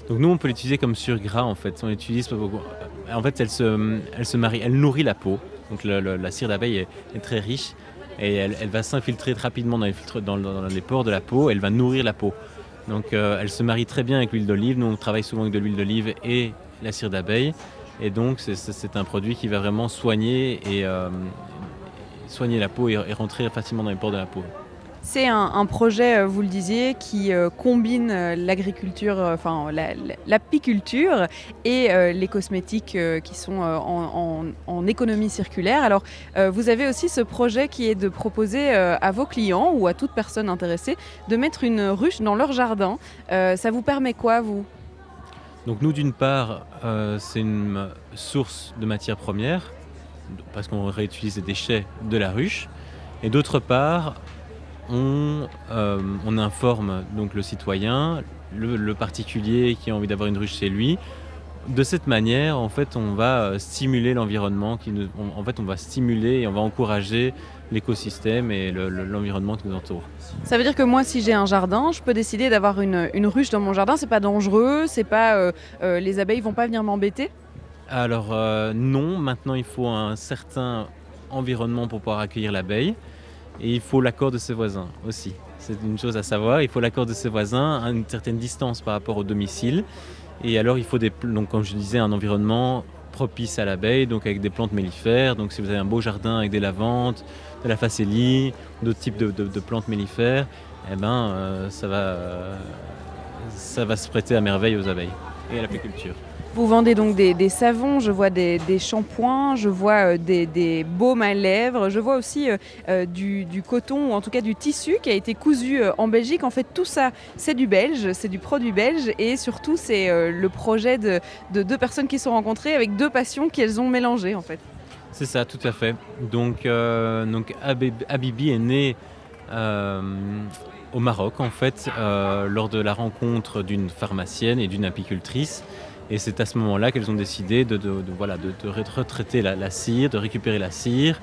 Donc nous on peut l'utiliser comme surgras en fait. On l'utilise en fait elle se, elle se marie, elle nourrit la peau. Donc la cire d'abeille est, très riche et elle, va s'infiltrer rapidement dans les, pores de la peau. Elle va nourrir la peau. Donc euh, elle se marie très bien avec l'huile d'olive. Nous on travaille souvent avec de l'huile d'olive et la cire d'abeille. Et donc, c'est un produit qui va vraiment soigner, et, euh, soigner la peau et, rentrer facilement dans les pores de la peau. C'est un, projet, euh, vous le disiez, qui euh, combine l'agriculture, enfin l'apiculture et les cosmétiques qui sont en, économie circulaire. Alors, vous avez aussi ce projet qui est de proposer à vos clients ou à toute personne intéressée de mettre une ruche dans leur jardin. ça vous permet quoi, vous? Donc nous, d'une part, euh, c'est une source de matières premières, parce qu'on réutilise les déchets de la ruche. Et d'autre part, on, euh, informe donc le citoyen, le, particulier qui a envie d'avoir une ruche chez lui. De cette manière, en fait, on va stimuler l'environnement, en fait, on va stimuler et on va encourager l'écosystème et l'environnement qui nous entoure. Ça veut dire que moi, si j'ai un jardin, je peux décider d'avoir une, ruche dans mon jardin. C'est pas dangereux, c'est pas euh, euh, les abeilles vont pas venir m'embêter. Alors euh, non, maintenant il faut un certain environnement pour pouvoir accueillir l'abeille et il faut l'accord de ses voisins aussi. C'est une chose à savoir. Il faut l'accord de ses voisins à une certaine distance par rapport au domicile. Et alors il faut des, donc comme je disais, un environnement propice à l'abeille, donc avec des plantes mellifères. Donc si vous avez un beau jardin avec des lavantes, de la facélie, d'autres types de, plantes mellifères, eh ben, ça, va, ça va se prêter à merveille aux abeilles et à l'apiculture. Vous vendez donc des, savons, je vois des, shampoings, je vois euh, des, baumes à lèvres, je vois aussi euh, euh, du, coton ou en tout cas du tissu qui a été cousu en Belgique. En fait, tout ça, c'est du belge, c'est du produit belge et surtout, c'est le projet de, deux personnes qui se sont rencontrées avec deux passions qu'elles ont mélangées en fait. C'est ça, tout à fait. Donc, donc Abibi est né au Maroc en fait lors de la rencontre d'une pharmacienne et d'une apicultrice et c'est à ce moment-là qu'elles ont décidé de, voilà, de, retraiter la, cire, de récupérer la cire,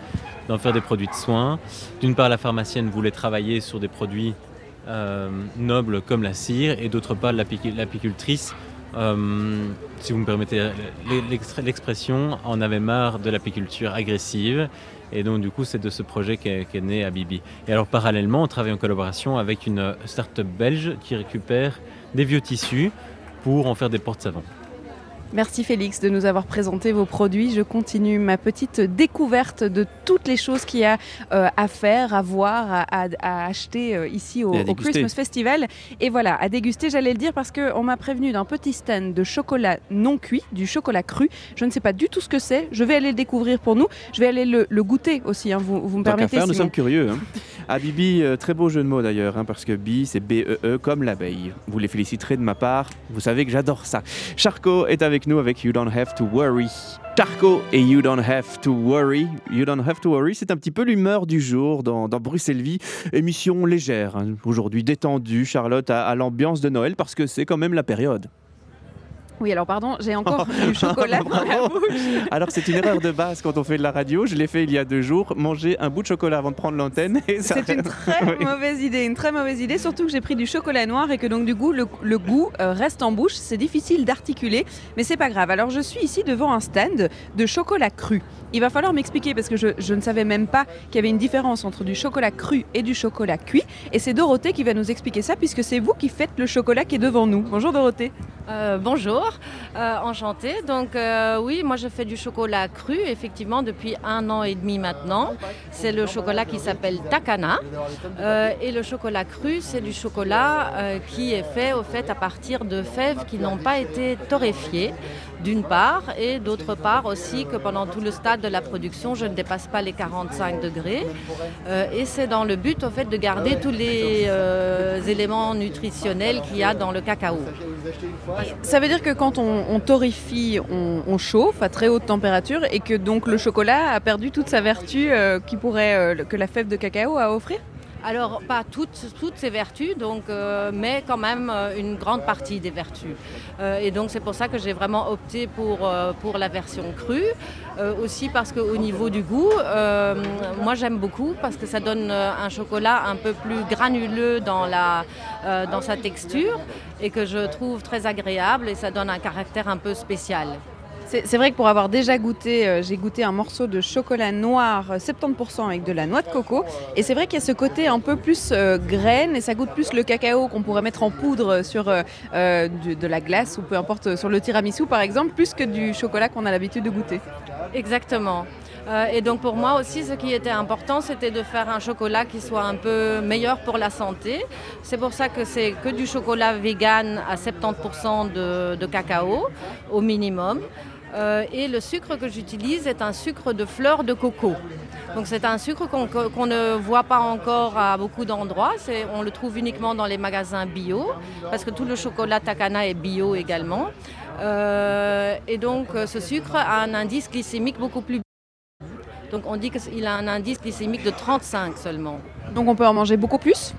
d'en faire des produits de soins. D'une part, la pharmacienne voulait travailler sur des produits euh, nobles comme la cire, et d'autre part, l'apicultrice, euh, si vous me permettez l'expression, en avait marre de l'apiculture agressive. Et donc, du coup, c'est de ce projet qu'est né Abibi. Et alors, parallèlement, on travaille en collaboration avec une start-up belge qui récupère des vieux tissus pour en faire des portes-savons. Merci Félix de nous avoir présenté vos produits. Je continue ma petite découverte de toutes les choses qu'il y a euh, à faire, à voir, à, acheter euh, ici au, Christmas Festival. Et voilà, à déguster, j'allais le dire parce qu'on m'a prévenu d'un petit stand de chocolat non cuit, du chocolat cru. Je ne sais pas du tout ce que c'est. Je vais aller le découvrir pour nous. Je vais aller le, goûter aussi. Hein. Vous, vous, me permettez faire, Nous sommes curieux. Hein. Ah Bibi, euh, très beau jeu de mots d'ailleurs, hein, parce que Bi, c'est B-E-E -E, comme l'abeille. Vous les féliciterez de ma part. Vous savez que j'adore ça. Charcot est avec nous avec You Don't Have to Worry. Charcot et You Don't Have to Worry. You Don't Have to Worry, c'est un petit peu l'humeur du jour dans, dans Bruxelles Vie. Émission légère, hein. aujourd'hui détendue. Charlotte à l'ambiance de Noël parce que c'est quand même la période. Oui, alors pardon, j'ai encore du chocolat dans la bouche. Alors c'est une erreur de base quand on fait de la radio. Je l'ai fait il y a deux jours, manger un bout de chocolat avant de prendre l'antenne. C'est une très mauvaise idée, une très mauvaise idée, surtout que j'ai pris du chocolat noir et que donc du coup le, goût euh, reste en bouche. C'est difficile d'articuler, mais c'est pas grave. Alors je suis ici devant un stand de chocolat cru. Il va falloir m'expliquer parce que je, je, ne savais même pas qu'il y avait une différence entre du chocolat cru et du chocolat cuit. Et c'est Dorothée qui va nous expliquer ça puisque c'est vous qui faites le chocolat qui est devant nous. Bonjour Dorothée. Euh, bonjour, euh, enchantée. Donc euh, oui, moi je fais du chocolat cru, effectivement, depuis un an et demi maintenant. C'est le chocolat qui s'appelle Takana. et le chocolat cru, c'est du chocolat qui est fait au fait à partir de fèves qui n'ont pas été torréfiées d'une part, et d'autre part aussi que pendant tout le stade de la production, je ne dépasse pas les 45 degrés. et c'est dans le but au fait de garder tous les éléments nutritionnels qu'il y a dans le cacao. Ça veut dire que quand on, torréfie, on, chauffe à très haute température et que donc le chocolat a perdu toute sa vertu euh, euh, que la fève de cacao a offrir? Alors, pas toutes, toutes ces vertus, donc, euh, mais quand même euh, une grande partie des vertus. Euh, et donc, c'est pour ça que j'ai vraiment opté pour, la version crue. aussi parce qu'au niveau du goût, moi j'aime beaucoup parce que ça donne un chocolat un peu plus granuleux dans sa texture et que je trouve très agréable et ça donne un caractère un peu spécial. C'est vrai que pour avoir déjà goûté, euh, j'ai goûté un morceau de chocolat noir 70% euh, avec de la noix de coco. Et c'est vrai qu'il y a ce côté un peu plus euh, graine et ça goûte plus le cacao qu'on pourrait mettre en poudre sur de, la glace ou peu importe sur le tiramisu par exemple, plus que du chocolat qu'on a l'habitude de goûter. Exactement. et donc pour moi aussi, ce qui était important, c'était de faire un chocolat qui soit un peu meilleur pour la santé. C'est pour ça que c'est que du chocolat vegan à 70% de cacao au minimum. Euh, et le sucre que j'utilise est un sucre de fleurs de coco. Donc c'est un sucre qu'on ne voit pas encore à beaucoup d'endroits. On le trouve uniquement dans les magasins bio, parce que tout le chocolat Takana est bio également. Euh, et donc ce sucre a un indice glycémique beaucoup plus donc on dit qu'il a un indice glycémique de 35 seulement. Donc on peut en manger beaucoup plus?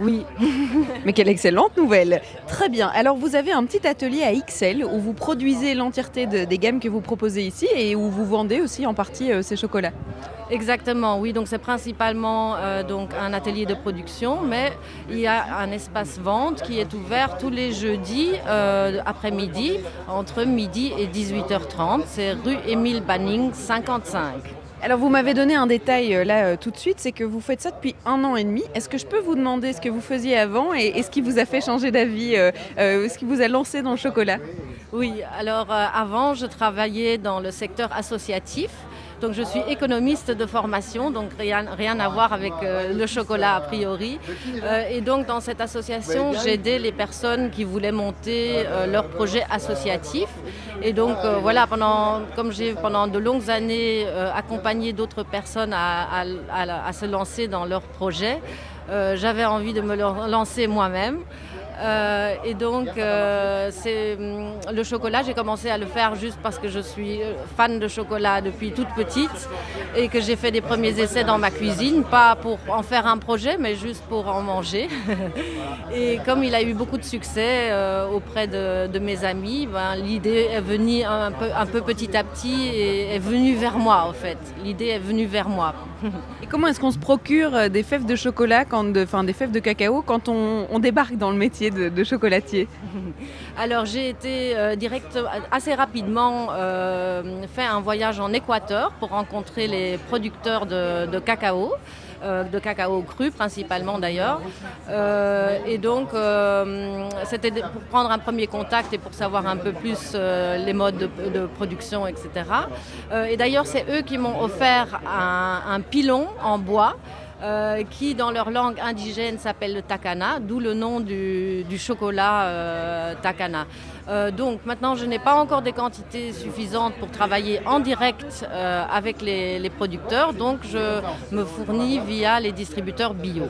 Oui. Mais quelle excellente nouvelle. Très bien. Alors vous avez un petit atelier à XL où vous produisez l'entièreté des gammes que vous proposez ici et où vous vendez aussi en partie euh, ces chocolats. Exactement, oui. Donc c'est principalement euh, donc un atelier de production, mais il y a un espace vente qui est ouvert tous les jeudis euh, après-midi entre midi et 18h30. C'est rue Émile Banning 55. Alors vous m'avez donné un détail euh, là euh, tout de suite, c'est que vous faites ça depuis un an et demi. Est-ce que je peux vous demander ce que vous faisiez avant et, ce qui vous a fait changer d'avis, euh, ce qui vous a lancé dans le chocolat? Oui, alors avant je travaillais dans le secteur associatif. Donc je suis économiste de formation, donc rien, rien à voir avec le chocolat a priori. et donc dans cette association, j'aidais les personnes qui voulaient monter leur projet associatif. Et donc voilà, comme j'ai pendant de longues années accompagné d'autres personnes à, à, se lancer dans leur projet, j'avais envie de me lancer moi-même. Euh, et donc, euh, hum, le chocolat, j'ai commencé à le faire juste parce que je suis euh, fan de chocolat depuis toute petite et que j'ai fait des premiers essais dans ma cuisine, pas pour en faire un projet, mais juste pour en manger. et comme il a eu beaucoup de succès auprès de, mes amis, ben, l'idée est venue un peu, un peu petit à petit et est venue vers moi, en fait. L'idée est venue vers moi. Et comment est-ce qu'on se procure des fèves de chocolat, quand enfin des fèves de cacao, quand on débarque dans le métier de, chocolatier? Alors j'ai été euh, direct, assez rapidement euh, fait un voyage en Équateur pour rencontrer les producteurs de, cacao. Euh, de cacao cru principalement d'ailleurs. et donc c'était pour prendre un premier contact et pour savoir un peu plus les modes de, production, etc. et d'ailleurs c'est eux qui m'ont offert un pilon en bois euh, qui dans leur langue indigène s'appelle le takana, d'où le nom du, chocolat euh, takana. Euh, donc maintenant, je n'ai pas encore des quantités suffisantes pour travailler en direct avec les, les, producteurs, donc je me fournis via les distributeurs bio.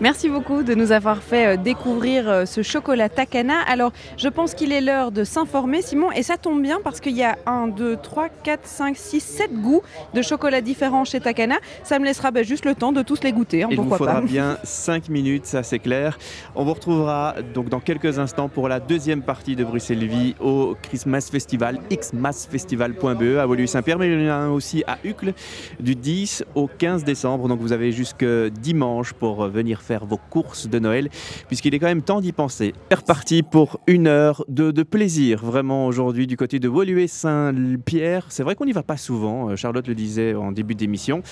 Merci beaucoup de nous avoir fait découvrir ce chocolat Takana. Alors, je pense qu'il est l'heure de s'informer, Simon, et ça tombe bien parce qu'il y a 1, 2, 3, 4, 5, 6, 7 goûts de chocolat différents chez Takana. Ça me laissera bah, juste le temps de tous les goûter. Hein, Il vous faudra bien 5 minutes, ça c'est clair. On vous retrouvera donc dans quelques instants pour la deuxième partie de Bruxelles Vie au Christmas Festival, xmassfestival.be à Woluwe-Saint-Pierre, mais il y en a un aussi à Uccle du 10 au 15 décembre. Donc vous avez jusque dimanche pour venir faire vos courses de Noël, puisqu'il est quand même temps d'y penser. C'est reparti pour une heure de, plaisir, vraiment aujourd'hui du côté de Woluwe-Saint-Pierre. C'est vrai qu'on n'y va pas souvent, euh, Charlotte le disait en début d'émission.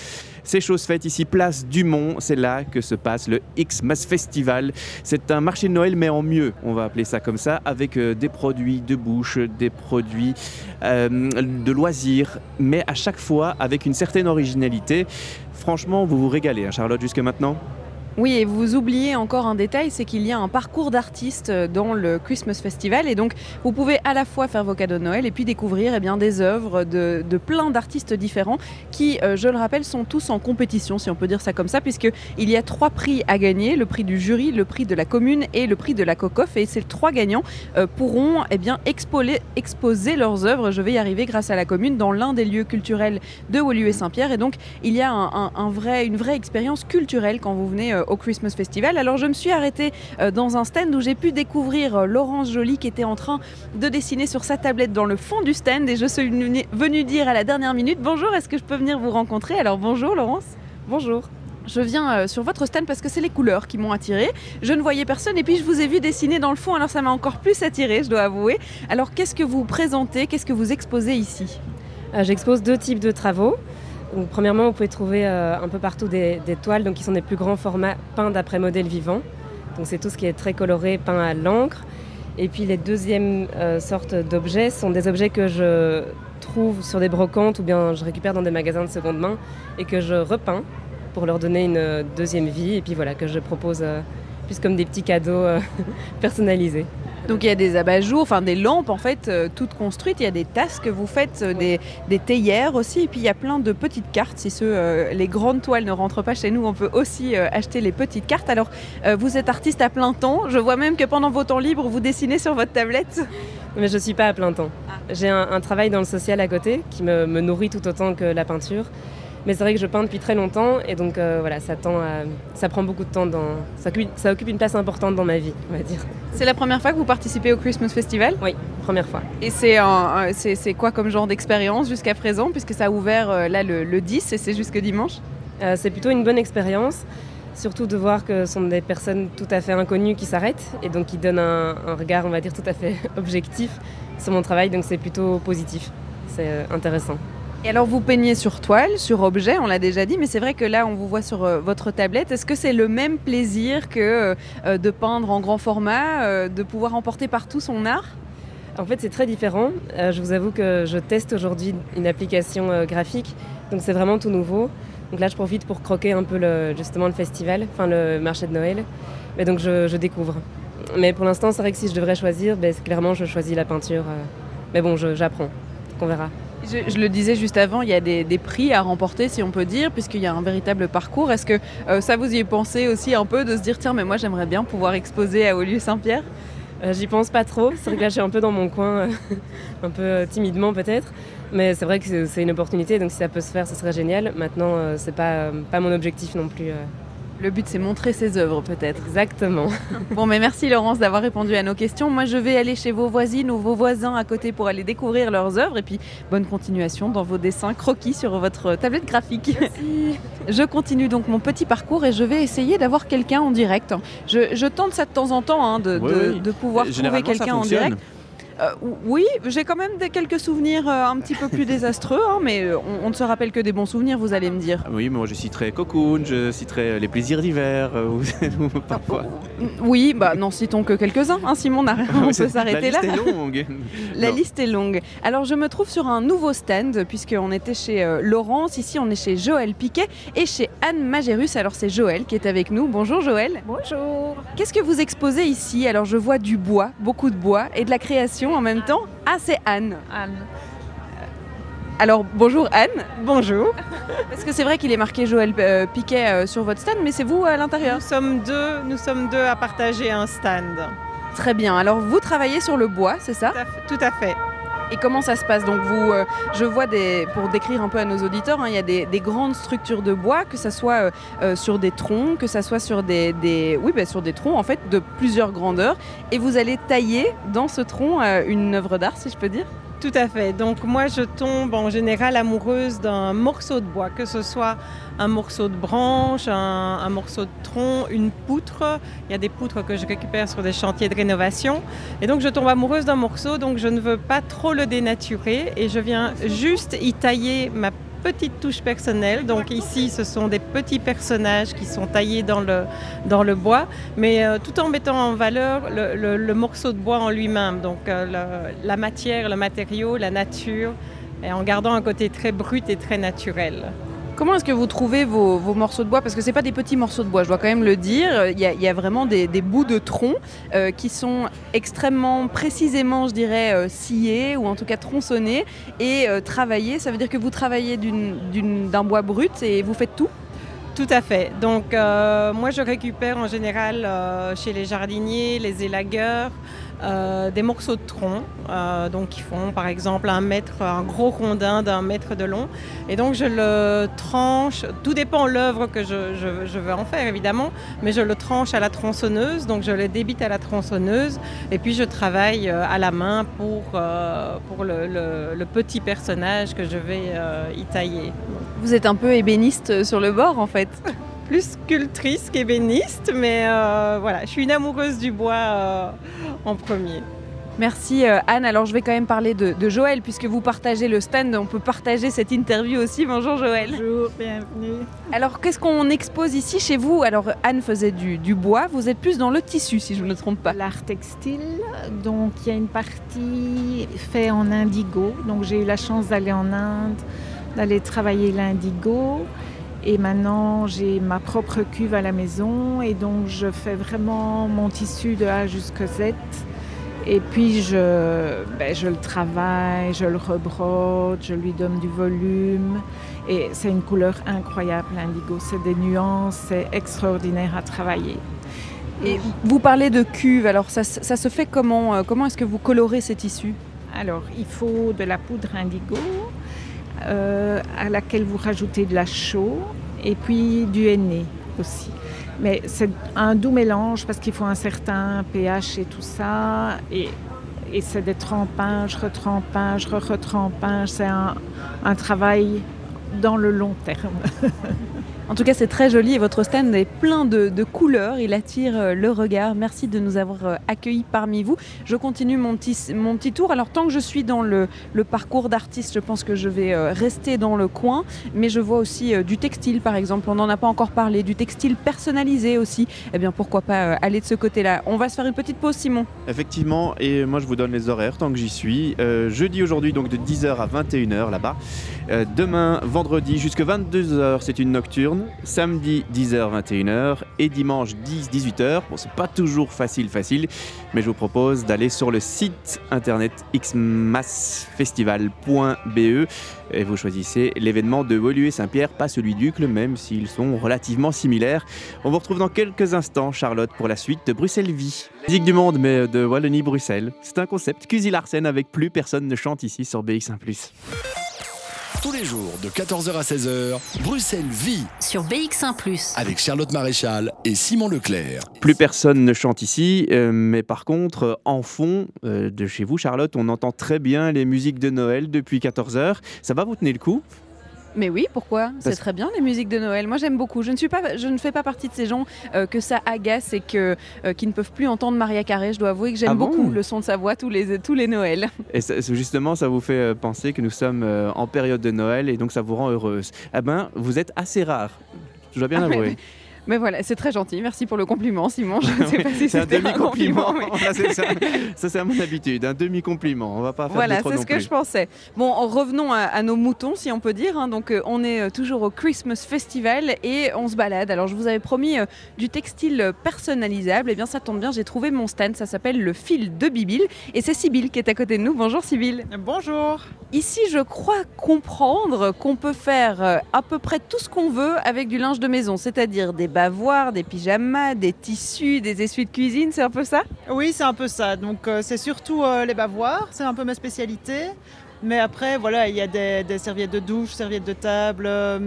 C'est chose faite ici, place Dumont. C'est là que se passe le X-Mass Festival. C'est un marché de Noël, mais en mieux, on va appeler ça comme ça, avec euh, des produits de bouche, des produits euh, de loisirs, mais à chaque fois avec une certaine originalité. Franchement, vous vous régalez, hein, Charlotte, jusque maintenant? Oui, et vous oubliez encore un détail, c'est qu'il y a un parcours d'artistes dans le Christmas Festival. Et donc, vous pouvez à la fois faire vos cadeaux de Noël et puis découvrir eh bien, des œuvres de, plein d'artistes différents qui, euh, je le rappelle, sont tous en compétition, si on peut dire ça comme ça, puisqu'il y a trois prix à gagner le prix du jury, le prix de la commune et le prix de la COCOF. Et ces trois gagnants euh, pourront eh bien, exposer leurs œuvres, je vais y arriver grâce à la commune, dans l'un des lieux culturels de Woluwe et Saint-Pierre. Et donc, il y a une vraie expérience culturelle quand vous venez euh, au Christmas Festival. Alors je me suis arrêtée euh, dans un stand où j'ai pu découvrir euh, Laurence Joly qui était en train de dessiner sur sa tablette dans le fond du stand et je suis venue dire à la dernière minute bonjour, est-ce que je peux venir vous rencontrer? Alors bonjour Laurence. Bonjour. Je viens euh, sur votre stand parce que c'est les couleurs qui m'ont attiré. Je ne voyais personne et puis je vous ai vu dessiner dans le fond, alors ça m'a encore plus attiré, je dois avouer. Alors qu'est-ce que vous présentez, qu'est-ce que vous exposez ici? J'expose deux types de travaux premièrement, vous pouvez trouver euh, un peu partout des, toiles donc, qui sont des plus grands formats peints d'après modèle vivant. Donc c'est tout ce qui est très coloré, peint à l'encre. Et puis les deuxièmes euh, sortes d'objets sont des objets que je trouve sur des brocantes ou bien je récupère dans des magasins de seconde main et que je repeins pour leur donner une euh, deuxième vie et puis voilà que je propose plus comme des petits cadeaux personnalisés. Donc il y a des abat-jours, enfin des lampes en fait, euh, toutes construites. Il y a des tasses que vous faites, euh, des, des, théières aussi. Et puis il y a plein de petites cartes. Si euh, les grandes toiles ne rentrent pas chez nous, on peut aussi acheter les petites cartes. Alors vous êtes artiste à plein temps. Je vois même que pendant vos temps libres, vous dessinez sur votre tablette. Mais je ne suis pas à plein temps. Ah. J'ai un, travail dans le social à côté qui me, me nourrit tout autant que la peinture. Mais c'est vrai que je peins depuis très longtemps et donc euh, voilà, ça, tend ça prend beaucoup de temps, dans, ça, ça occupe une place importante dans ma vie, on va dire. C'est la première fois que vous participez au Christmas Festival? Oui, première fois. Et c'est, c'est, quoi comme genre d'expérience jusqu'à présent, puisque ça a ouvert euh, là le, 10 et c'est jusque dimanche? Euh, C'est plutôt une bonne expérience, surtout de voir que ce sont des personnes tout à fait inconnues qui s'arrêtent et donc qui donnent un, un regard, on va dire, tout à fait objectif sur mon travail, donc c'est plutôt positif, c'est intéressant. Et alors vous peignez sur toile, sur objet, on l'a déjà dit, mais c'est vrai que là on vous voit sur euh, votre tablette. Est-ce que c'est le même plaisir que euh, de peindre en grand format, euh, de pouvoir emporter partout son art? En fait, c'est très différent. Euh, je vous avoue que je teste aujourd'hui une application euh, graphique, donc c'est vraiment tout nouveau. Donc là, je profite pour croquer un peu le, justement le festival, enfin le marché de Noël. Mais donc je, découvre. Mais pour l'instant, c'est vrai que si je devrais choisir, ben, clairement, je choisis la peinture. Euh. mais bon, j'apprends. On verra. Je, le disais juste avant, il y a des, prix à remporter, si on peut dire, puisqu'il y a un véritable parcours. Est-ce que ça vous y est pensé aussi un peu de se dire, tiens, mais moi j'aimerais bien pouvoir exposer à Olieu Saint-Pierre? Euh, j'y pense pas trop. C'est vrai un peu dans mon coin, un peu euh, timidement peut-être. Mais c'est vrai que c'est une opportunité, donc si ça peut se faire, ce serait génial. Maintenant, euh, c'est pas mon objectif non plus. Le but, c'est montrer ses œuvres, peut-être. Exactement. bon, mais merci Laurence d'avoir répondu à nos questions. Moi, je vais aller chez vos voisines ou vos voisins à côté pour aller découvrir leurs œuvres. Et puis, bonne continuation dans vos dessins croquis sur votre tablette graphique. Merci. je continue donc mon petit parcours et je vais essayer d'avoir quelqu'un en direct. Je, tente ça de temps en temps, hein, de, de, pouvoir trouver quelqu'un en direct. Euh, oui, j'ai quand même des, quelques souvenirs euh, un petit peu plus désastreux, hein, mais euh, on, ne se rappelle que des bons souvenirs, vous allez me dire. Oui, moi je citerai Cocoon, je citerai les plaisirs d'hiver, parfois. Oui, bah n'en citons que quelques-uns, hein, Simon, on peut s'arrêter là. La liste est longue. La liste est longue. Alors je me trouve sur un nouveau stand, puisqu'on était chez Laurence, ici on est chez Joël Piquet et chez Anne Magérus. Alors c'est Joël qui est avec nous. Bonjour Joël. Bonjour. Qu'est-ce que vous exposez ici? Alors je vois du bois, beaucoup de bois et de la création en même temps. Ah, c'est Anne. Anne. Alors bonjour Anne. Bonjour. Parce que c'est vrai qu'il est marqué Joël euh, Piquet euh, sur votre stand, mais c'est vous à l'intérieur. Nous sommes deux. Nous sommes deux à partager un stand. Très bien. Alors vous travaillez sur le bois, c'est ça? Tout à fait. Et comment ça se passe Donc vous, euh, je vois des, pour décrire un peu à nos auditeurs, hein, il y a des, grandes structures de bois, que ce soit sur des troncs, que ce soit sur des, oui, bah, sur des troncs en fait de plusieurs grandeurs, et vous allez tailler dans ce tronc une œuvre d'art, si je peux dire? Tout à fait. Donc moi, je tombe en général amoureuse d'un morceau de bois, que ce soit un morceau de branche, un, morceau de tronc, une poutre. Il y a des poutres que je récupère sur des chantiers de rénovation. Et donc je tombe amoureuse d'un morceau, donc je ne veux pas trop le dénaturer et je viens juste y tailler ma petite touche personnelle. Donc ici, ce sont des petits personnages qui sont taillés dans le, dans le bois, mais euh, tout en mettant en valeur le, morceau de bois en lui-même. Donc euh, la matière, le matériau, la nature, et en gardant un côté très brut et très naturel. Comment est-ce que vous trouvez vos, morceaux de bois? Parce que ce pas des petits morceaux de bois, je dois quand même le dire. Il y a, vraiment des, bouts de tronc euh, qui sont extrêmement précisément, je dirais, euh, sciés ou en tout cas tronçonnés et euh, travaillés. Ça veut dire que vous travaillez d'un bois brut et vous faites tout? Tout à fait. Donc moi je récupère en général chez les jardiniers, les élagueurs, euh, des morceaux de tronc, euh, donc qui font par exemple un mètre, un gros rondin d'un mètre de long. Et donc je le tranche, tout dépend de l'œuvre que je, veux en faire évidemment, mais je le tranche à la tronçonneuse, donc je le débite à la tronçonneuse, et puis je travaille euh, à la main pour, pour le, petit personnage que je vais y tailler. Vous êtes un peu ébéniste sur le bord en fait plus sculptrice qu'ébéniste, mais euh, voilà, je suis une amoureuse du bois euh, en premier. Merci euh, Anne. Alors je vais quand même parler de, Joël puisque vous partagez le stand. On peut partager cette interview aussi. Bonjour Joël. Bonjour, bienvenue. Alors qu'est-ce qu'on expose ici chez vous? Alors Anne faisait du, du, bois. Vous êtes plus dans le tissu si je ne me trompe pas. L'art textile. Donc il y a une partie faite en indigo. Donc j'ai eu la chance d'aller en Inde, d'aller travailler l'indigo. Et maintenant, j'ai ma propre cuve à la maison et donc je fais vraiment mon tissu de A jusqu'à Z. Et puis je, ben, je le travaille, je le rebrode, je lui donne du volume. Et c'est une couleur incroyable, l'indigo. C'est des nuances, c'est extraordinaire à travailler. Et vous parlez de cuve, alors ça, ça se fait comment euh, Comment est-ce que vous colorez ces tissus? Alors, il faut de la poudre indigo, euh, à laquelle vous rajoutez de la chaux et puis du henné aussi. Mais c'est un doux mélange parce qu'il faut un certain pH et tout ça. Et, et c'est des trempages, retrempages, re-retrempages. C'est un, travail dans le long terme. En tout cas, c'est très joli et votre stand est plein de, couleurs. Il attire euh, le regard. Merci de nous avoir euh, accueillis parmi vous. Je continue mon petit, tour. Alors, tant que je suis dans le, parcours d'artiste, je pense que je vais euh, rester dans le coin. Mais je vois aussi du textile, par exemple. On n'en a pas encore parlé. Du textile personnalisé aussi. Eh bien, pourquoi pas aller de ce côté-là On va se faire une petite pause, Simon. Effectivement, et moi je vous donne les horaires tant que j'y suis. Jeudi aujourd'hui, donc de 10h à 21h là-bas. Demain, vendredi, jusque 22h, c'est une nocturne. Samedi, 10h, 21h. Et dimanche, 10, 18h. Bon, c'est pas toujours facile, facile, mais je vous propose d'aller sur le site internet xmassfestival.be et vous choisissez l'événement de Woluwe Saint-Pierre, pas celui d'Ucle, même s'ils sont relativement similaires. On vous retrouve dans quelques instants, Charlotte, pour la suite de Bruxelles Vie. Musique du monde, mais de Wallonie-Bruxelles. C'est un concept Cusi Larsen avec plus personne ne chante ici sur BX1+. Tous les jours de 14h à 16h, Bruxelles vit sur BX1 ⁇ avec Charlotte Maréchal et Simon Leclerc. Plus personne ne chante ici, euh, mais par contre, euh, en fond euh, de chez vous, Charlotte, on entend très bien les musiques de Noël depuis 14h. Ça va vous tenir le coup? Mais oui, pourquoi? C'est très bien les musiques de Noël. Moi, j'aime beaucoup. Je ne suis pas, je ne fais pas partie de ces gens euh, que ça agace et que euh, qui ne peuvent plus entendre Maria Carré. Je dois avouer que j'aime Ah bon? beaucoup le son de sa voix tous les tous les Noëls. Et ça- justement, ça vous fait euh, penser que nous sommes en période de Noël et donc ça vous rend heureuse. Eh ben, vous êtes assez rare. Je dois bien Ah, mais- avouer. Mais voilà, c'est très gentil. Merci pour le compliment, Simon. Je ne sais pas si c'est un demi-compliment. mais- ça, c'est à mon habitude, un demi-compliment. On va pas faire Voilà, c'est ce que je pensais. Bon, en revenons à, à nos moutons, si on peut dire. hein. Donc, euh, on est euh, toujours au Christmas Festival et on se balade. Alors, je vous avais promis euh, du textile personnalisable. Eh bien, ça tombe bien, j'ai trouvé mon stand. Ça s'appelle le fil de Bibil. Et c'est Sybille qui est à côté de nous. Bonjour, Sybille. Bonjour. Ici, je crois comprendre qu'on peut faire euh, à peu près tout ce qu'on veut avec du linge de maison, c'est-à-dire des bavoirs, des pyjamas, des tissus, des essuies de cuisine. C'est un peu ça? Oui, c'est un peu ça. Donc euh, c'est surtout euh, les bavoirs, c'est un peu ma spécialité. Mais après, voilà, il y a des, des serviettes de douche, serviettes de table, euh,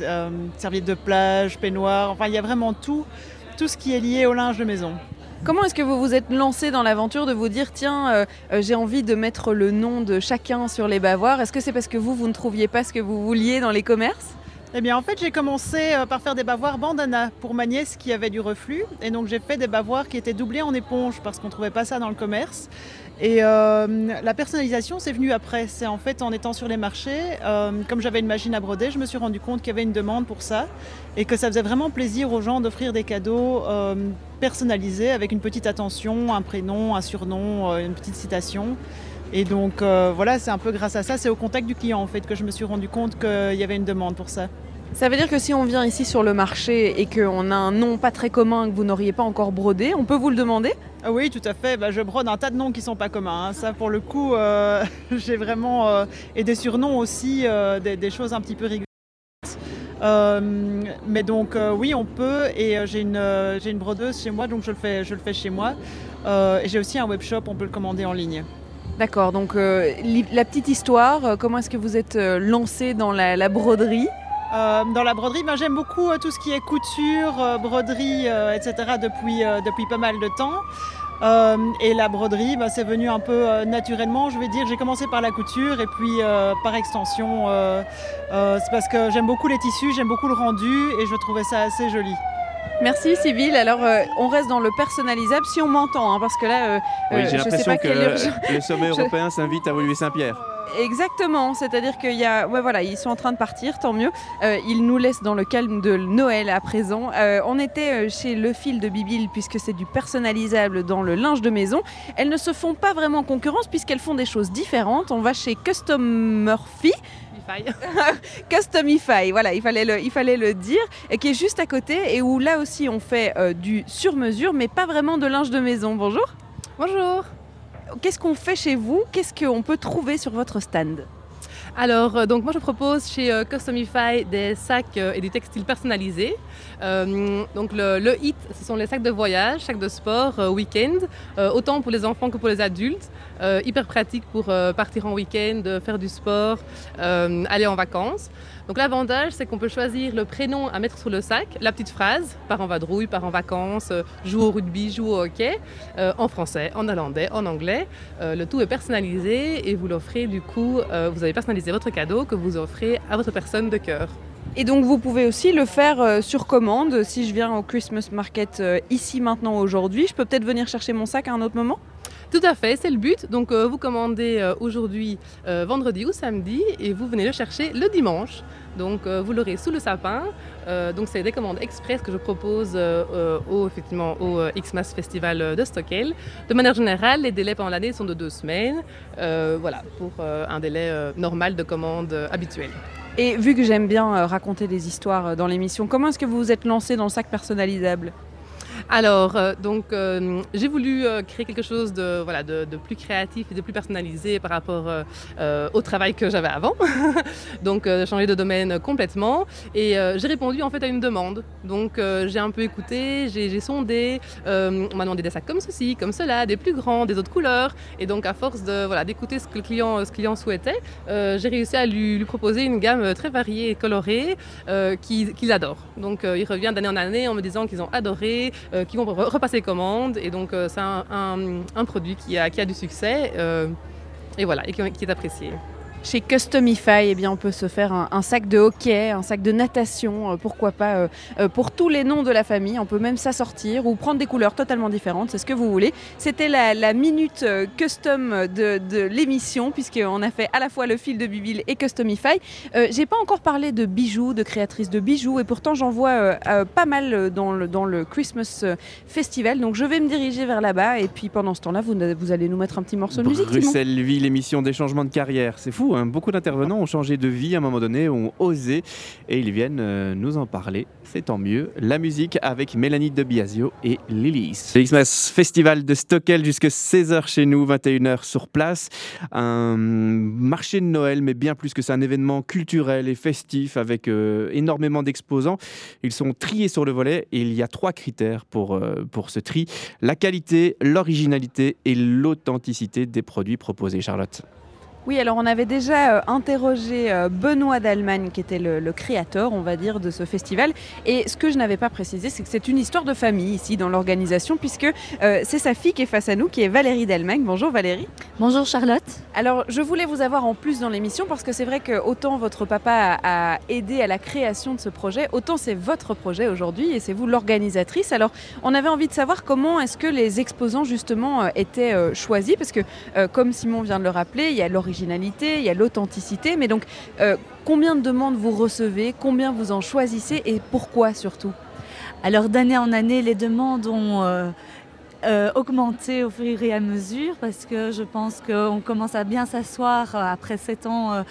euh, serviettes de plage, peignoirs. Enfin, il y a vraiment tout, tout ce qui est lié au linge de maison. Comment est-ce que vous vous êtes lancé dans l'aventure de vous dire tiens, euh, euh, j'ai envie de mettre le nom de chacun sur les bavoirs? Est-ce que c'est parce que vous, vous ne trouviez pas ce que vous vouliez dans les commerces? Eh bien, en fait, j'ai commencé euh, par faire des bavoirs bandana pour ma nièce qui avait du reflux. Et donc, j'ai fait des bavoirs qui étaient doublés en éponge parce qu'on ne trouvait pas ça dans le commerce. Et euh, la personnalisation, c'est venu après. C'est en fait en étant sur les marchés, euh, comme j'avais une machine à broder, je me suis rendu compte qu'il y avait une demande pour ça et que ça faisait vraiment plaisir aux gens d'offrir des cadeaux personnalisés avec une petite attention, un prénom, un surnom, une petite citation. Et donc voilà, c'est un peu grâce à ça, c'est au contact du client en fait que je me suis rendu compte qu'il y avait une demande pour ça. Ça veut dire que si on vient ici sur le marché et qu'on a un nom pas très commun que vous n'auriez pas encore brodé, on peut vous le demander? Ah Oui, tout à fait. Bah, je brode un tas de noms qui sont pas communs. hein. Ça, pour le coup, euh, j'ai vraiment. euh, et des surnoms aussi, euh, des, des choses un petit peu rigolotes. Mais donc, oui, on peut. Et j'ai une, j'ai une brodeuse chez moi, donc je le fais, je le fais chez moi. Et j'ai aussi un webshop, on peut le commander en ligne. D'accord, donc la petite histoire, comment est-ce que vous êtes lancé dans la, la broderie? Dans la broderie, ben, j'aime beaucoup euh, tout ce qui est couture, euh, broderie, euh, etc. depuis, euh, depuis pas mal de temps. Euh, et la broderie, ben, c'est venu un peu euh, naturellement, je vais dire. J'ai commencé par la couture et puis euh, par extension, euh, euh, c'est parce que j'aime beaucoup les tissus, j'aime beaucoup le rendu et je trouvais ça assez joli. Merci Sybille. Alors euh, on reste dans le personnalisable si on m'entend, hein, parce que là, euh, Oui, euh, j'ai je sais l'impression pas que le sommet Je- européen s'invite à Woluwe Saint-Pierre. Exactement, c'est-à-dire qu'il y a, ouais voilà, ils sont en train de partir, tant mieux. Euh, ils nous laissent dans le calme de Noël à présent. Euh, on était euh, chez Le Fil de Bibil puisque c'est du personnalisable dans le linge de maison. Elles ne se font pas vraiment concurrence puisqu'elles font des choses différentes. On va chez Custom Murphy. Customify, voilà, il fallait, le, il fallait le dire, et qui est juste à côté et où là aussi on fait euh, du sur-mesure, mais pas vraiment de linge de maison. Bonjour. Bonjour. Qu'est-ce qu'on fait chez vous? Qu'est-ce qu'on peut trouver sur votre stand? Alors, euh, donc moi je propose chez euh, Customify des sacs euh, et du textile personnalisé. Donc le, le hit, ce sont les sacs de voyage, sacs de sport, week-end, autant pour les enfants que pour les adultes. Hyper pratique pour partir en week-end, faire du sport, aller en vacances. Donc l'avantage, c'est qu'on peut choisir le prénom à mettre sur le sac, la petite phrase, part en vadrouille, part en vacances, euh, joue au rugby, joue au hockey, euh, en français, en néerlandais, en anglais. Euh, le tout est personnalisé et vous l'offrez du coup, vous avez personnalisé votre cadeau que vous offrez à votre personne de cœur. Et donc vous pouvez aussi le faire sur commande. Si je viens au Christmas Market ici maintenant aujourd'hui, je peux peut-être venir chercher mon sac à un autre moment? Tout à fait, c'est le but. Donc euh, vous commandez euh, aujourd'hui, euh, vendredi ou samedi, et vous venez le chercher le dimanche. Donc vous l'aurez sous le sapin. donc c'est des commandes express que je propose au, effectivement, au Xmas Festival de Stockel. De manière générale, les délais pendant l'année sont de deux semaines. voilà, pour un délai normal de commande habituel. Et vu que j'aime bien raconter des histoires dans l'émission, comment est-ce que vous vous êtes lancé dans le sac personnalisable? Alors, euh, donc, euh, j'ai voulu euh, créer quelque chose de, voilà, de, plus créatif et de plus personnalisé par rapport au travail que j'avais avant. donc, changer de domaine complètement. Et j'ai répondu en fait à une demande. Donc, j'ai un peu écouté, j'ai sondé. on m'a demandé des sacs comme ceci, comme cela, des plus grands, des autres couleurs. Et donc, à force de voilà, d'écouter ce que le client, ce client souhaitait, j'ai réussi à lui, proposer une gamme très variée et colorée qu'il adore. Donc, il revient d'année en année en me disant qu'ils ont adoré, qui vont repasser commande. Et donc, euh, c'est un, produit qui a, qui a du succès euh, et voilà, et qui est apprécié. Chez Customify, eh bien, on peut se faire un, sac de hockey, un sac de natation, euh, pourquoi pas euh, euh, pour tous les noms de la famille. On peut même s'assortir ou prendre des couleurs totalement différentes, c'est ce que vous voulez. C'était la, minute custom de, l'émission, puisqu'on a fait à la fois le fil de Bibil et Customify. J'ai pas encore parlé de bijoux, de créatrices de bijoux, et pourtant j'en vois pas mal dans le, Christmas Festival. Donc je vais me diriger vers là-bas, et puis pendant ce temps-là, vous, vous allez nous mettre un petit morceau de musique. Bruxelles Vie, l'émission des changements de carrière, c'est fou. Hein. beaucoup d'intervenants ont changé de vie à un moment donné, ont osé et ils viennent euh, nous en parler. C'est tant mieux. La musique avec Mélanie de Biasio et Lilis. Le Xmas Festival de Stockel jusqu'à 16h chez nous, 21h sur place. Un marché de Noël, mais bien plus que ça, un événement culturel et festif avec euh, énormément d'exposants. Ils sont triés sur le volet et il y a trois critères pour, euh, pour ce tri la qualité, l'originalité et l'authenticité des produits proposés. Charlotte. Oui, alors on avait déjà euh, interrogé euh, Benoît d'Allemagne, qui était le, créateur, on va dire, de ce festival. Et ce que je n'avais pas précisé, c'est que c'est une histoire de famille ici dans l'organisation, puisque euh, c'est sa fille qui est face à nous, qui est Valérie d'Allemagne. Bonjour Valérie. Bonjour Charlotte. Alors je voulais vous avoir en plus dans l'émission, parce que c'est vrai que autant votre papa a, aidé à la création de ce projet, autant c'est votre projet aujourd'hui et c'est vous l'organisatrice. Alors on avait envie de savoir comment est-ce que les exposants justement étaient choisis, parce que comme Simon vient de le rappeler, il y a l'origine il y a l'authenticité. Mais donc, euh, combien de demandes vous recevez Combien vous en choisissez Et pourquoi surtout? Alors, d'année en année, les demandes ont... Euh, augmenter au fur et à mesure parce que je pense qu'on commence à bien s'asseoir euh, après sept ans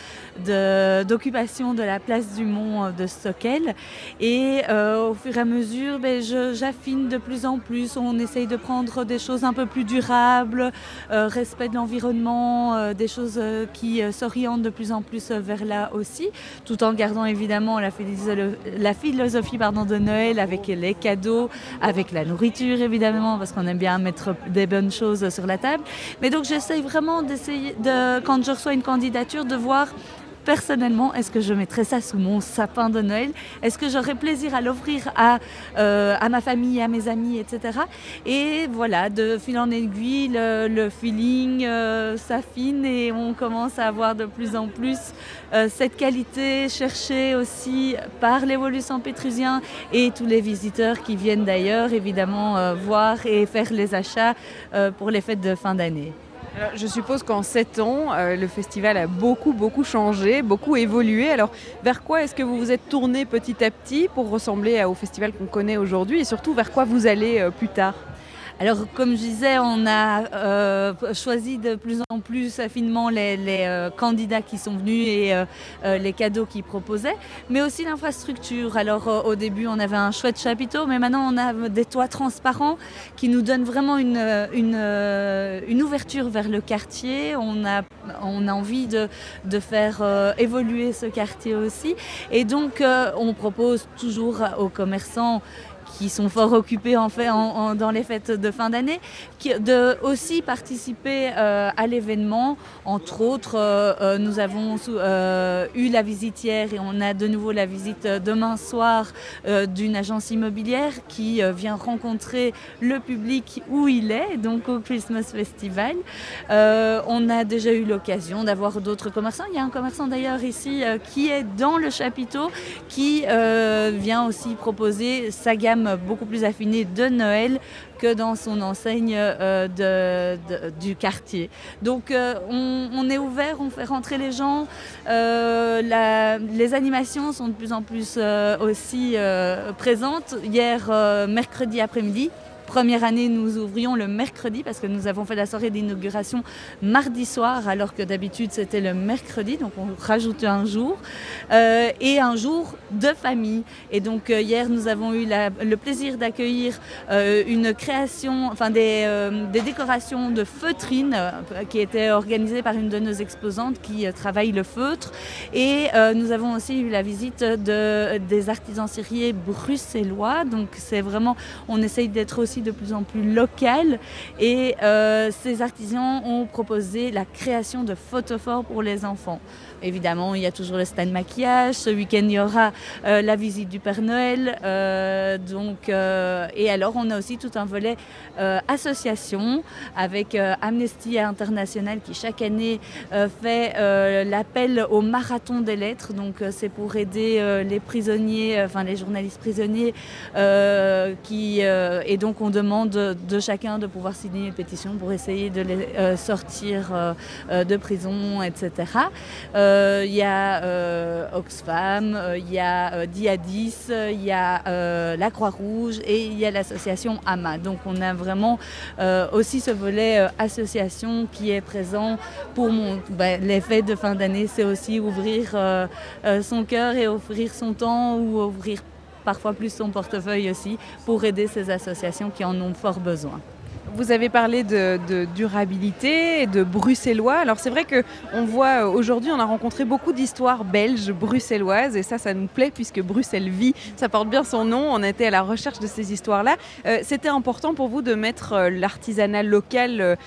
euh, d'occupation de, la place du Mont de Stockel. Et au fur et à mesure, ben, j'affine de plus en plus. On essaye de prendre des choses un peu plus durables, respect de l'environnement, des choses qui s'orientent de plus en plus vers là aussi, tout en gardant évidemment la philosophie pardon, de Noël avec les cadeaux, avec la nourriture évidemment, parce qu'on aime bien mettre des bonnes choses sur la table. Mais donc j'essaye vraiment d'essayer, de, quand je reçois une candidature, de voir personnellement, est-ce que je mettrais ça sous mon sapin de Noël? Est-ce que j'aurais plaisir à l'offrir à, euh, à ma famille, à mes amis, etc. Et voilà, de fil en aiguille, le, feeling euh, s'affine et on commence à avoir de plus en plus euh, cette qualité cherchée aussi par l'évolution pétrusien et tous les visiteurs qui viennent d'ailleurs évidemment voir et faire les achats pour les fêtes de fin d'année je suppose qu'en 7 ans, euh, le festival a beaucoup, beaucoup changé, beaucoup évolué. Alors, vers quoi est-ce que vous vous êtes tourné petit à petit pour ressembler au festival qu'on connaît aujourd'hui et surtout vers quoi vous allez euh, plus tard? Alors, comme je disais, on a euh, choisi de plus en plus finement les, euh, candidats qui sont venus et euh, les cadeaux qu'ils proposaient, mais aussi l'infrastructure. Alors, au début, on avait un chouette chapiteau, mais maintenant, on a des toits transparents qui nous donnent vraiment une, ouverture vers le quartier. On a, envie de faire évoluer ce quartier aussi. Et donc, on propose toujours aux commerçants qui sont fort occupés en fait dans les fêtes de fin d'année, de aussi participer à l'événement. Entre autres, nous avons eu la visite hier et on a de nouveau la visite demain soir d'une agence immobilière qui vient rencontrer le public où il est, donc au Christmas Festival. on a déjà eu l'occasion d'avoir d'autres commerçants. Il y a un commerçant d'ailleurs ici qui est dans le chapiteau, qui vient aussi proposer sa gamme beaucoup plus affinée de Noël que dans son enseigne euh, du quartier. Donc euh, on, est ouvert, on fait rentrer les gens. Euh, les animations sont de plus en plus aussi présentes. Hier, mercredi après-midi, Première année, nous ouvrions le mercredi parce que nous avons fait la soirée d'inauguration mardi soir alors que d'habitude c'était le mercredi, donc on rajoute un jour euh, et un jour de famille. Et donc euh, hier, nous avons eu le plaisir d'accueillir euh, une création, enfin des, décorations de feutrines qui étaient organisées par une de nos exposantes qui travaille le feutre. Et nous avons aussi eu la visite de, des artisans serriers bruxellois. Donc c'est vraiment, on essaye d'être aussi de plus en plus local et euh, ces artisans ont proposé la création de photophores pour les enfants. Évidemment, il y a toujours le stand maquillage. Ce week-end, il y aura euh, la visite du Père Noël. Euh, donc, et alors, on a aussi tout un volet association avec Amnesty International qui chaque année fait l'appel au marathon des lettres. Donc, c'est pour aider les prisonniers, enfin les journalistes prisonniers, qui et donc on demande de chacun de pouvoir signer une pétition pour essayer de les euh, sortir euh, euh, de prison, etc. Il y a Oxfam, il y a Diadis, il y a la Croix-Rouge et il y a l'association AMA. Donc on a vraiment aussi ce volet association qui est présent pour ben, les fêtes de fin d'année. C'est aussi ouvrir son cœur et offrir son temps ou ouvrir parfois plus son portefeuille aussi, pour aider ces associations qui en ont fort besoin. Vous avez parlé de, durabilité de bruxellois. Alors c'est vrai que on voit euh, aujourd'hui, on a rencontré beaucoup d'histoires belges, bruxelloises, et ça, ça nous plaît puisque Bruxelles vit. Ça porte bien son nom. On été à la recherche de ces histoires-là. Euh, c'était important pour vous de mettre euh, l'artisanat local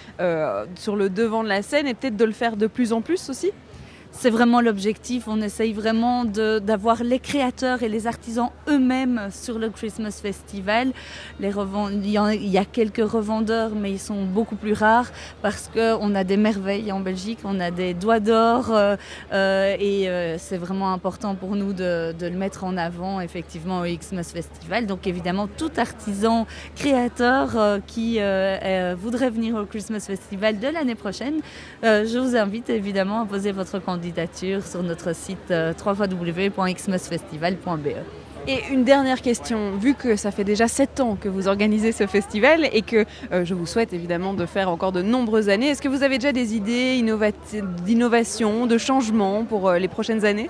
sur le devant de la scène et peut-être de le faire de plus en plus aussi? C'est vraiment l'objectif. On essaye vraiment d'avoir les créateurs et les artisans eux-mêmes sur le Christmas Festival. Il, y a quelques revendeurs, mais ils sont beaucoup plus rares parce qu'on a des merveilles en Belgique, on a des doigts d'or euh, euh, et euh, c'est vraiment important pour nous de, le mettre en avant effectivement au Christmas Festival. Donc évidemment, tout artisan créateur qui voudrait venir au Christmas Festival de l'année prochaine, je vous invite évidemment à poser votre sur notre site euh, www.xmusfestival.be. Et une dernière question, vu que ça fait déjà 7 ans que vous organisez ce festival et que euh, je vous souhaite évidemment de faire encore de nombreuses années, est-ce que vous avez déjà des idées d'innovation, de changement pour euh, les prochaines années?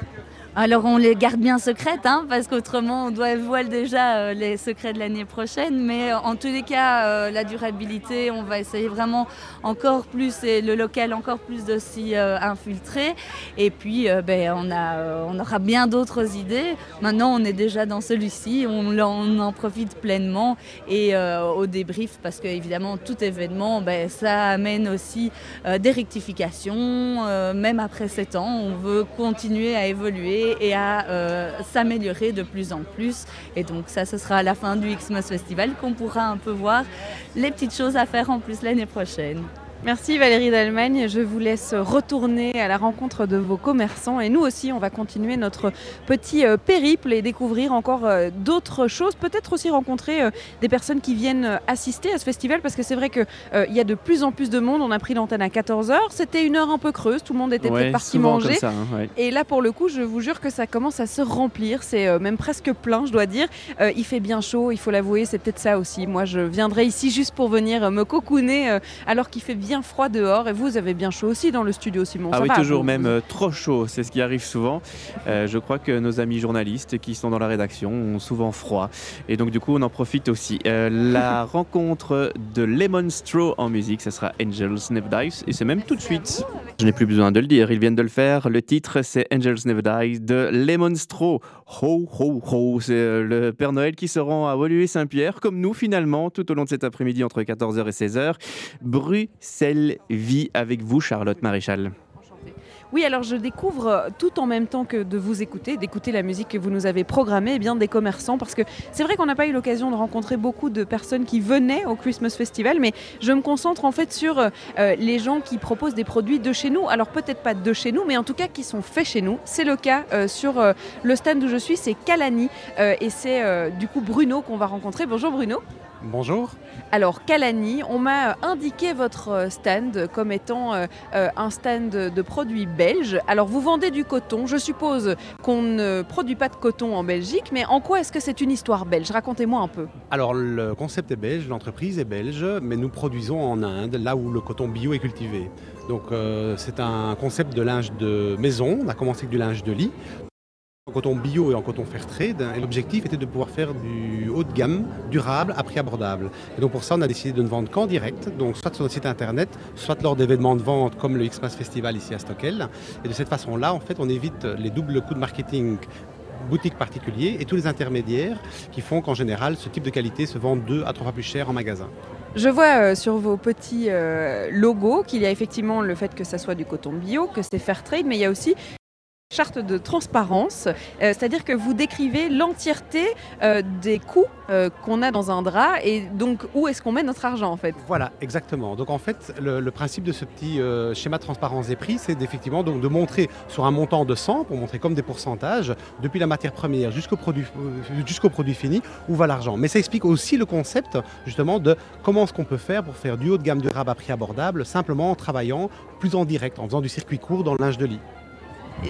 Alors on les garde bien secrètes, hein, parce qu'autrement on doit voiler déjà euh, les secrets de l'année prochaine. Mais euh, en tous les cas, euh, la durabilité, on va essayer vraiment encore plus, et le local encore plus de s'y infiltrer. Et puis ben, on aura bien d'autres idées. Maintenant on est déjà dans celui-ci, on, en profite pleinement et au débrief, parce qu'évidemment tout événement, ben, ça amène aussi des rectifications. même après 7 ans, on veut continuer à évoluer et à euh, s'améliorer de plus en plus. Et donc ça, ce sera à la fin du Xmas Festival qu'on pourra un peu voir les petites choses à faire en plus l'année prochaine. Merci Valérie d'Allemagne. Je vous laisse retourner à la rencontre de vos commerçants et nous aussi, on va continuer notre petit euh, périple et découvrir encore euh, d'autres choses. Peut-être aussi rencontrer euh, des personnes qui viennent assister à ce festival parce que c'est vrai qu'il y a de plus en plus de monde. On a pris l'antenne à 14h. C'était une heure un peu creuse. Tout le monde était peut-être parti manger. Hein, et là, pour le coup, je vous jure que ça commence à se remplir. C'est même presque plein, je dois dire. il fait bien chaud, il faut l'avouer. C'est peut-être ça aussi. Moi, je viendrai ici juste pour venir me cocooner alors qu'il fait bien bien froid dehors et vous avez bien chaud aussi dans le studio, Simon. Ah Ça oui, va, toujours vous- même euh, trop chaud, c'est ce qui arrive souvent. Euh, je crois que nos amis journalistes qui sont dans la rédaction ont souvent froid. Et donc du coup, on en profite aussi. Euh, la rencontre de Lemon Straw en musique, ce sera Angels Never Dies. Et c'est même tout de suite. Je n'ai plus besoin de le dire, ils viennent de le faire. Le titre, c'est Angels Never Die de Lemon Straw. Ho, ho, ho. C'est euh, le Père Noël qui se rend à Woluwe-Saint-Pierre, comme nous finalement, tout au long de cet après-midi entre 14h et 16h. Bruxelles vit avec vous, Charlotte Maréchal. Oui, alors je découvre euh, tout en même temps que de vous écouter, d'écouter la musique que vous nous avez programmée, eh bien des commerçants, parce que c'est vrai qu'on n'a pas eu l'occasion de rencontrer beaucoup de personnes qui venaient au Christmas Festival, mais je me concentre en fait sur euh, euh, les gens qui proposent des produits de chez nous. Alors peut-être pas de chez nous, mais en tout cas qui sont faits chez nous. C'est le cas sur le stand où je suis, c'est Calani, et c'est du coup Bruno qu'on va rencontrer. Bonjour Bruno. Bonjour. Alors Calani, on m'a euh, indiqué votre euh, stand comme étant euh, euh, un stand de produits belges. Alors vous vendez du coton, je suppose qu'on ne produit pas de coton en Belgique, mais en quoi est-ce que c'est une histoire belge? Racontez-moi un peu. Alors le concept est belge, l'entreprise est belge, mais nous produisons en Inde, là où le coton bio est cultivé. Donc euh, c'est un concept de linge de maison, on a commencé avec du linge de lit. En coton bio et en coton fair trade, et l'objectif était de pouvoir faire du haut de gamme, durable, à prix abordable. Et donc pour ça, on a décidé de ne vendre qu'en direct, donc soit sur notre site internet, soit lors d'événements de vente comme le Xmas Festival ici à Stockel. Et de cette façon-là, en fait, on évite les doubles coûts de marketing boutiques particuliers et tous les intermédiaires qui font qu'en général, ce type de qualité se vend deux à trois fois plus cher en magasin. Je vois euh, sur vos petits euh, logos qu'il y a effectivement le fait que ça soit du coton bio, que c'est fair trade, mais il y a aussi charte de transparence, euh, c'est-à-dire que vous décrivez l'entièreté euh, des coûts euh, qu'on a dans un drap et donc où est-ce qu'on met notre argent en fait. Voilà, exactement. Donc en fait, le, principe de ce petit schéma de transparence des prix, c'est d'effectivement donc de montrer sur un montant de 100, pour montrer comme des pourcentages, depuis la matière première jusqu'au produit, fini, où va l'argent. Mais ça explique aussi le concept justement de comment est-ce qu'on peut faire pour faire du haut de gamme durable à prix abordable, simplement en travaillant plus en direct, en faisant du circuit court dans le linge de lit.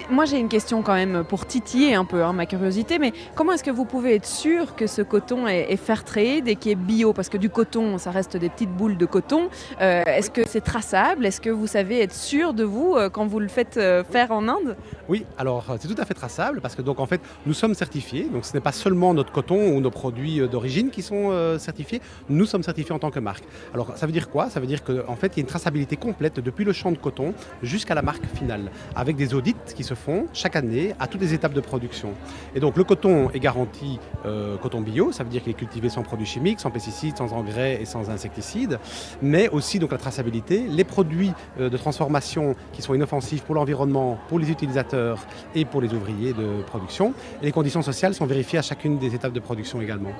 Moi j'ai une question quand même pour titiller un peu hein, ma curiosité, mais comment est-ce que vous pouvez être sûr que ce coton est, fair trade et qui est bio? Parce que du coton, ça reste des petites boules de coton. Euh, est-ce que c'est traçable? Est-ce que vous savez être sûr de vous euh, quand vous le faites euh, faire en Inde? Oui, alors c'est tout à fait traçable parce que donc en fait nous sommes certifiés, donc ce n'est pas seulement notre coton ou nos produits d'origine qui sont certifiés, nous sommes certifiés en tant que marque. Alors ça veut dire quoi? Ça veut dire qu'en fait il y a une traçabilité complète depuis le champ de coton jusqu'à la marque finale, avec des audits qui se font chaque année à toutes les étapes de production. Et donc le coton est garanti euh, coton bio, ça veut dire qu'il est cultivé sans produits chimiques, sans pesticides, sans engrais et sans insecticides, mais aussi donc la traçabilité, les produits euh, de transformation qui sont inoffensifs pour l'environnement, pour les utilisateurs et pour les ouvriers de production. Et les conditions sociales sont vérifiées à chacune des étapes de production également.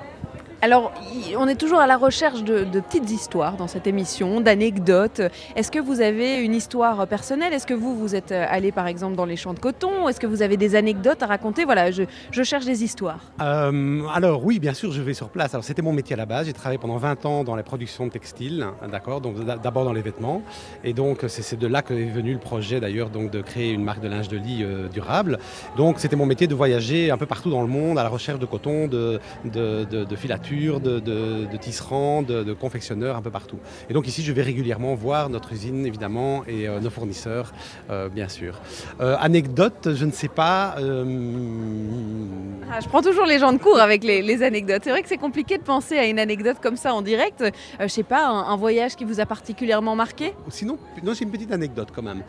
Alors, on est toujours à la recherche de, petites histoires dans cette émission, d'anecdotes. Est-ce que vous avez une histoire personnelle? Est-ce que vous, vous êtes euh, allé par exemple dans les champs de coton? Est-ce que vous avez des anecdotes à raconter? Voilà, je, cherche des histoires. Euh, alors oui, bien sûr, je vais sur place. Alors c'était mon métier à la base. J'ai travaillé pendant 20 ans dans la production de textiles, hein, d'accord? Donc d'a- d'abord dans les vêtements, et donc c'est de là que est venu le projet d'ailleurs, donc de créer une marque de linge de lit euh, durable. Donc c'était mon métier de voyager un peu partout dans le monde à la recherche de coton, de, de, de, de filature, de, de, de tisserands, de, de confectionneurs un peu partout. Et donc ici, je vais régulièrement voir notre usine évidemment et euh, nos fournisseurs, euh, bien sûr. Euh, anecdote, je ne sais pas. Ah, je prends toujours les gens de cours avec les, les anecdotes. C'est vrai que c'est compliqué de penser à une anecdote comme ça en direct. Je sais pas, un, un voyage qui vous a particulièrement marqué? Sinon, non, j'ai une petite anecdote quand même.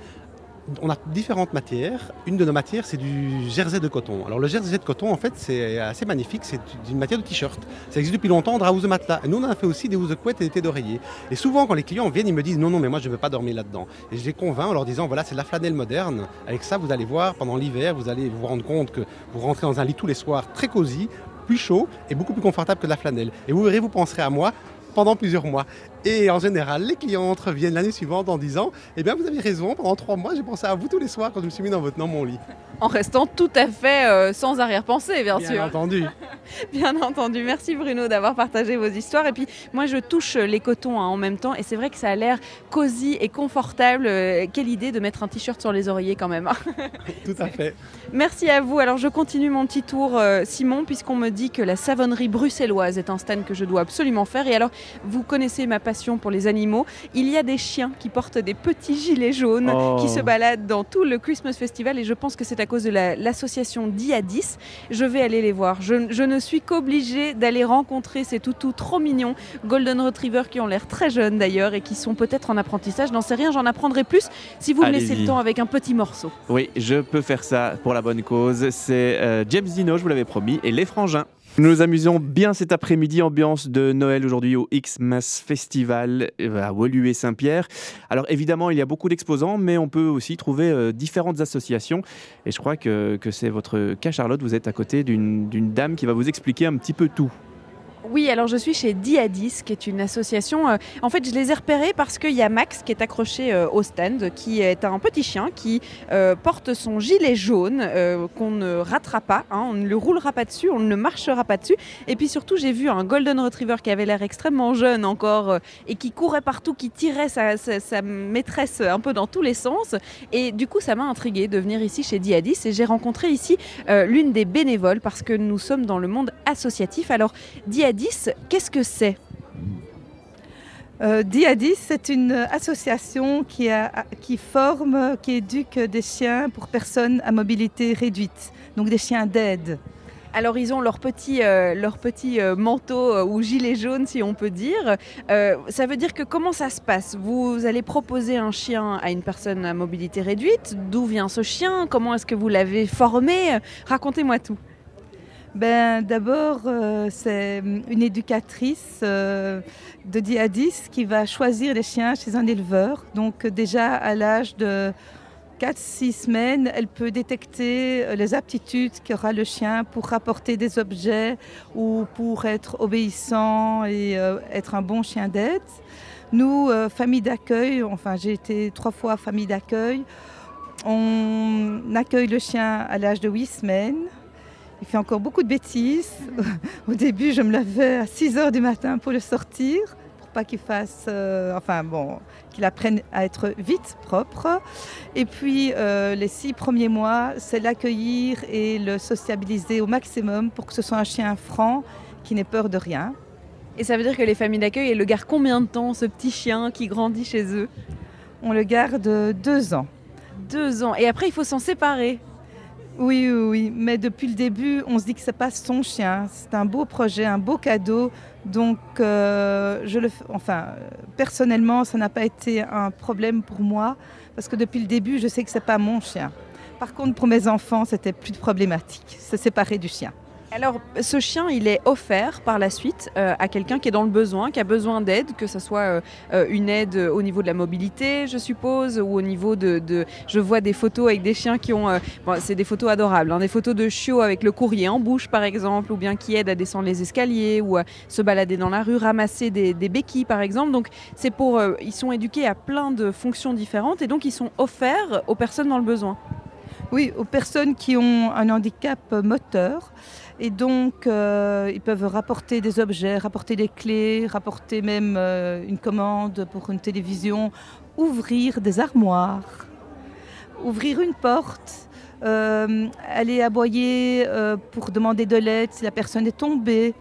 On a différentes matières. Une de nos matières, c'est du jersey de coton. Alors le jersey de coton, en fait, c'est assez magnifique. C'est une matière de t-shirt. Ça existe depuis longtemps en drap housse de matelas. Et nous, on en a fait aussi des housses de et des thés d'oreiller. Et souvent, quand les clients viennent, ils me disent non, non, mais moi, je ne veux pas dormir là-dedans. Et je les convainc en leur disant voilà, c'est la flanelle moderne. Avec ça, vous allez voir, pendant l'hiver, vous allez vous rendre compte que vous rentrez dans un lit tous les soirs très cosy, plus chaud et beaucoup plus confortable que de la flanelle. Et vous verrez, vous penserez à moi pendant plusieurs mois. Et en général, les clients reviennent l'année suivante en disant Eh bien, vous avez raison, pendant trois mois, j'ai pensé à vous tous les soirs quand je me suis mis dans, votre, dans mon lit. En restant tout à fait euh, sans arrière-pensée, bien, Bien sûr. entendu. Bien entendu. Merci Bruno d'avoir partagé vos histoires. Et puis moi je touche les cotons hein, en même temps et c'est vrai que ça a l'air cosy et confortable. Euh, quelle idée de mettre un t-shirt sur les oreillers quand même. hein. Tout à fait. Merci à vous. Alors je continue mon petit tour euh, Simon puisqu'on me dit que la savonnerie bruxelloise est un stand que je dois absolument faire. Et alors vous connaissez ma passion pour les animaux. Il y a des chiens qui portent des petits gilets jaunes, Oh. qui se baladent dans tout le Christmas Festival et je pense que c'est à cause de la- l'association Diadis. Je vais aller les voir. Je, je ne suis qu'obligée d'aller rencontrer ces toutous trop mignons, Golden Retriever qui ont l'air très jeunes d'ailleurs et qui sont peut-être en apprentissage. N'en sais rien, j'en apprendrai plus si vous me laissez le temps avec un petit morceau. Oui, je peux faire ça pour la bonne cause. C'est euh, James Dino, je vous l'avais promis, et les frangins. Nous nous amusons bien cet après-midi, ambiance de Noël aujourd'hui au X-Mass Festival euh, à Woluwe Saint-Pierre. Alors évidemment, il y a beaucoup d'exposants, mais on peut aussi trouver euh, différentes associations. Et je crois que, que c'est votre cas, Charlotte. Vous êtes à côté d'une dame qui va vous expliquer un petit peu tout. Oui, alors je suis chez Diadis, qui est une association. euh, en fait, je les ai repérés parce qu'il y a Max qui est accroché euh, au stand, qui est un petit chien qui euh, porte son gilet jaune, qu'on ne ratera pas, hein, on ne le roulera pas dessus, on ne marchera pas dessus. Et puis surtout, j'ai vu un Golden Retriever qui avait l'air extrêmement jeune encore et qui courait partout, qui tirait sa, maîtresse un peu dans tous les sens. Et du coup, ça m'a intriguée de venir ici chez Diadis et j'ai rencontré ici l'une des bénévoles parce que nous sommes dans le monde associatif. Alors, Diadis, qu'est-ce que c'est? Euh, Diadis, c'est une association qui, forme, qui éduque des chiens pour personnes à mobilité réduite, donc des chiens d'aide. Alors ils ont leur petit, euh, leur petit euh, manteau euh, ou gilet jaune si on peut dire. Ça veut dire que comment ça se passe? Vous allez proposer un chien à une personne à mobilité réduite? D'où vient ce chien? Comment est-ce que vous l'avez formé? Racontez-moi tout. Ben, D'abord, euh, c'est une éducatrice euh, de Diadis qui va choisir les chiens chez un éleveur. Donc euh, déjà à l'âge de 4-6 semaines, elle peut détecter euh, les aptitudes qu'aura le chien pour rapporter des objets ou pour être obéissant et être un bon chien d'aide. Nous, famille d'accueil, enfin j'ai été trois fois famille d'accueil, on accueille le chien à l'âge de 8 semaines. Il fait encore beaucoup de bêtises. Au début, je me levais à 6 heures du matin pour le sortir, pour pas qu'il fasse, euh, enfin bon, qu'il apprenne à être vite propre. Et puis, euh, les six premiers mois, c'est l'accueillir et le sociabiliser au maximum pour que ce soit un chien franc qui n'ait peur de rien. Et ça veut dire que les familles d'accueil, elles le gardent combien de temps, ce petit chien qui grandit chez eux? On le garde deux ans. Deux ans. Et après, il faut s'en séparer. Oui, oui, oui. Mais depuis le début, on se dit que c'est pas son chien. C'est un beau projet, un beau cadeau. Donc, euh, je le, enfin, personnellement, ça n'a pas été un problème pour moi parce que depuis le début, je sais que c'est pas mon chien. Par contre, pour mes enfants, c'était plus problématique. Se séparer du chien. Alors, ce chien, il est offert par la suite euh, à quelqu'un qui est dans le besoin, qui a besoin d'aide, que ce soit euh, euh, une aide au niveau de la mobilité, je suppose, ou au niveau de... je vois des photos avec des chiens qui ont... bon, c'est des photos adorables, hein, des photos de chiots avec le courrier en bouche, par exemple, ou bien qui aident à descendre les escaliers, ou à se balader dans la rue, ramasser des, des béquilles, par exemple. Donc, c'est pour... ils sont éduqués à plein de fonctions différentes, et donc ils sont offerts aux personnes dans le besoin. Oui, aux personnes qui ont un handicap moteur. Et donc, euh, ils peuvent rapporter des objets, rapporter des clés, rapporter même euh, une commande pour une télévision, ouvrir des armoires, ouvrir une porte, euh, aller aboyer pour demander de l'aide si la personne est tombée.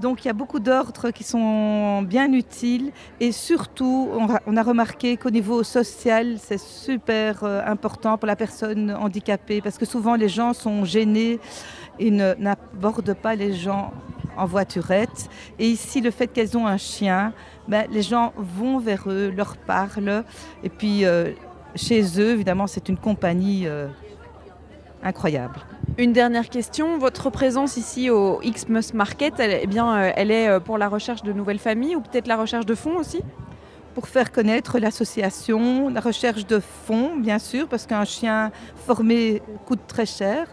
Donc il y a beaucoup d'ordres qui sont bien utiles et surtout on a, remarqué qu'au niveau social c'est super important pour la personne handicapée parce que souvent les gens sont gênés et n'abordent pas les gens en voiturette. Et ici le fait qu'elles ont un chien, ben, les gens vont vers eux, leur parlent et puis euh, chez eux évidemment c'est une compagnie euh, incroyable. Une dernière question, votre présence ici au Xmas Market, elle, eh bien, euh, elle est pour la recherche de nouvelles familles ou peut-être la recherche de fonds aussi? Pour faire connaître l'association, la recherche de fonds, bien sûr, parce qu'un chien formé coûte très cher.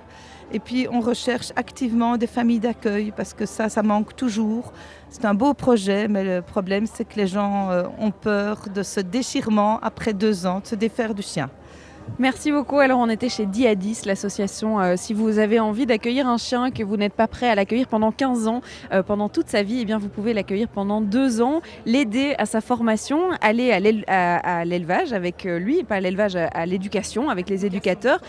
Et puis, on recherche activement des familles d'accueil, parce que ça, ça manque toujours. C'est un beau projet, mais le problème, c'est que les gens euh, ont peur de ce déchirement après deux ans, de se défaire du chien. Merci beaucoup. Alors on était chez Diadis, l'association. Euh, si vous avez envie d'accueillir un chien que vous n'êtes pas prêt à l'accueillir pendant 15 ans, euh, pendant toute sa vie, eh bien vous pouvez l'accueillir pendant 2 ans, l'aider à sa formation, aller à l'élevage avec euh, lui, pas à l'élevage, à l'éducation avec les éducateurs,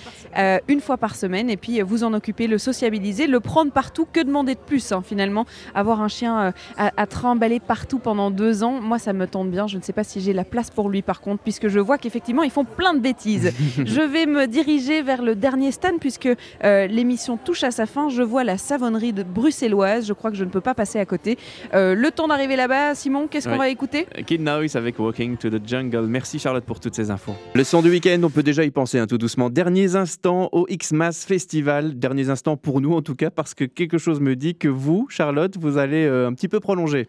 une fois par semaine, et puis vous en occuper, le sociabiliser, le prendre partout. Que demander de plus hein, finalement? Avoir un chien à, à trimballer partout pendant 2 ans, moi ça me tente bien. Je ne sais pas si j'ai la place pour lui par contre, puisque je vois qu'effectivement ils font plein de bêtises. Je vais me diriger vers le dernier stand puisque euh, l'émission touche à sa fin. Je vois la savonnerie de bruxelloise. Je crois que je ne peux pas passer à côté. Euh, le temps d'arriver là-bas, Simon, qu'est-ce qu'on va écouter? Kid Noise avec Walking to the Jungle. Merci Charlotte pour toutes ces infos. Le son du week-end, on peut déjà y penser un hein, tout doucement. Derniers instants au X-Mass Festival. Derniers instants pour nous en tout cas parce que quelque chose me dit que vous, Charlotte, vous allez euh, un petit peu prolonger.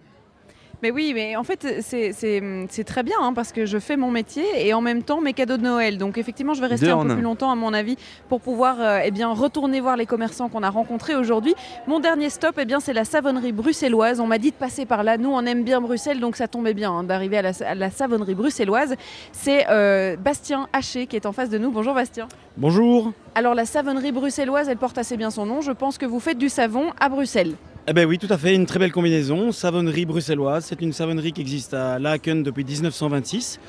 Mais oui, mais en fait, c'est très bien hein, parce que je fais mon métier et en même temps mes cadeaux de Noël. Donc effectivement, je vais rester un peu plus longtemps, à mon avis, pour pouvoir euh, eh bien, retourner voir les commerçants qu'on a rencontrés aujourd'hui. Mon dernier stop, eh bien, c'est la savonnerie bruxelloise. On m'a dit de passer par là. Nous, on aime bien Bruxelles, donc ça tombait bien hein, d'arriver à, la, savonnerie bruxelloise. C'est euh, Bastien Haché qui est en face de nous. Bonjour Bastien. Bonjour. Alors la savonnerie bruxelloise, elle porte assez bien son nom. Je pense que vous faites du savon à Bruxelles. Eh ben oui, tout à fait, une très belle combinaison. Savonnerie bruxelloise, c'est une savonnerie qui existe à Laken depuis 1926.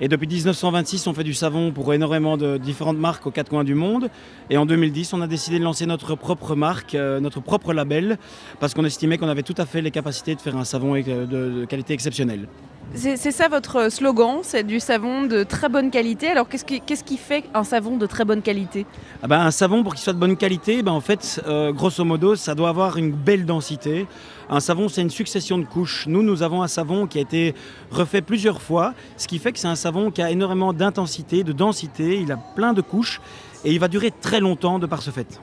Et depuis 1926, on fait du savon pour énormément de différentes marques aux quatre coins du monde. Et en 2010, on a décidé de lancer notre propre marque, euh, notre propre label, parce qu'on estimait qu'on avait tout à fait les capacités de faire un savon de qualité exceptionnelle. C'est ça votre slogan, c'est du savon de très bonne qualité. Alors qu'est-ce qui, fait un savon de très bonne qualité? Ah ben, Un savon pour qu'il soit de bonne qualité, ben, en fait, euh, grosso modo, ça doit avoir une belle densité. Un savon, c'est une succession de couches. Nous, nous avons un savon qui a été refait plusieurs fois, ce qui fait que c'est un savon qui a énormément d'intensité, de densité, il a plein de couches et il va durer très longtemps de par ce fait.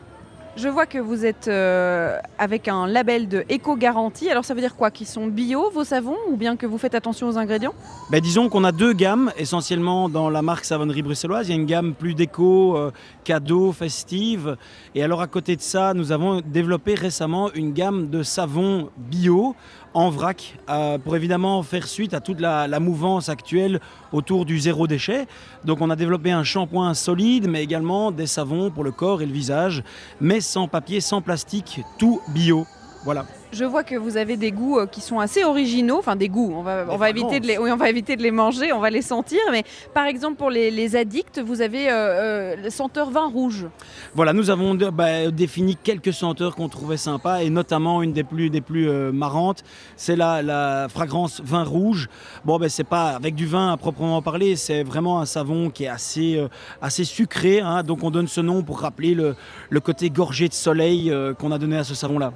Je vois que vous êtes euh, avec un label de éco-garantie. Alors ça veut dire quoi? Qu'ils sont bio vos savons ou bien que vous faites attention aux ingrédients? Ben, Disons qu'on a deux gammes essentiellement dans la marque Savonnerie Bruxelloise. Il y a une gamme plus déco, euh, cadeau, festive. Et alors à côté de ça, nous avons développé récemment une gamme de savons bio en vrac euh, pour évidemment faire suite à toute la, mouvance actuelle autour du zéro déchet. Donc on a développé un shampoing solide mais également des savons pour le corps et le visage, mais sans papier, sans plastique, tout bio. Voilà. Je vois que vous avez des goûts euh, qui sont assez originaux, enfin des goûts, on va, on va éviter de les, on va éviter de les manger, on va les sentir, mais par exemple pour les, addicts, vous avez euh, euh, le senteur vin rouge. Voilà, nous avons bah, défini quelques senteurs qu'on trouvait sympas, et notamment une des plus, des plus marrantes, c'est la, la, fragrance vin rouge. Bon, ben c'est pas avec du vin à proprement parler, c'est vraiment un savon qui est assez, assez sucré, hein. donc on donne ce nom pour rappeler le, le côté gorgé de soleil qu'on a donné à ce savon-là.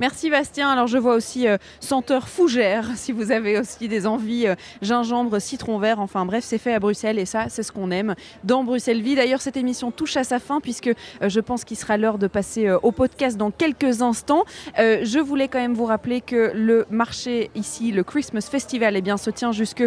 Merci Bastien. Alors je vois aussi euh, senteur fougère si vous avez aussi des envies euh, gingembre, citron vert. Enfin bref, c'est fait à Bruxelles et ça, c'est ce qu'on aime dans Bruxelles Vie. D'ailleurs, cette émission touche à sa fin puisque euh, je pense qu'il sera l'heure de passer au podcast dans quelques instants. je voulais quand même vous rappeler que le marché ici, le Christmas Festival, eh bien, se tient jusque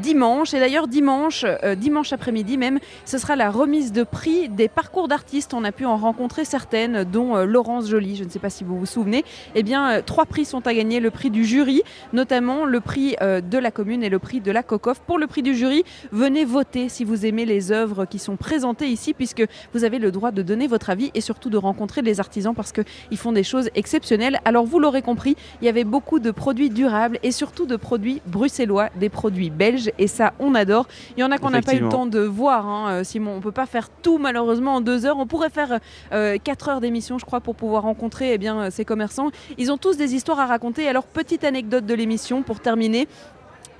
dimanche. Et d'ailleurs, dimanche, dimanche après-midi même, ce sera la remise de prix des parcours d'artistes. On a pu en rencontrer certaines, dont Laurence Joly. Je ne sais pas si vous vous souvenez eh bien, euh, trois prix sont à gagner. Le prix du jury, notamment le prix euh, de la commune et le prix de la COCOF. Pour le prix du jury, venez voter si vous aimez les œuvres qui sont présentées ici, puisque vous avez le droit de donner votre avis et surtout de rencontrer les artisans parce qu'ils font des choses exceptionnelles. Alors, vous l'aurez compris, il y avait beaucoup de produits durables et surtout de produits bruxellois, des produits belges, et ça, on adore. Il y en a qu'on n'a pas eu le temps de voir, hein, euh, Simon. On peut pas faire tout malheureusement en deux heures. On pourrait faire quatre heures d'émission, je crois, pour pouvoir rencontrer eh bien, ces commerçants. Ils ont tous des histoires à raconter. Alors, petite anecdote de l'émission pour terminer.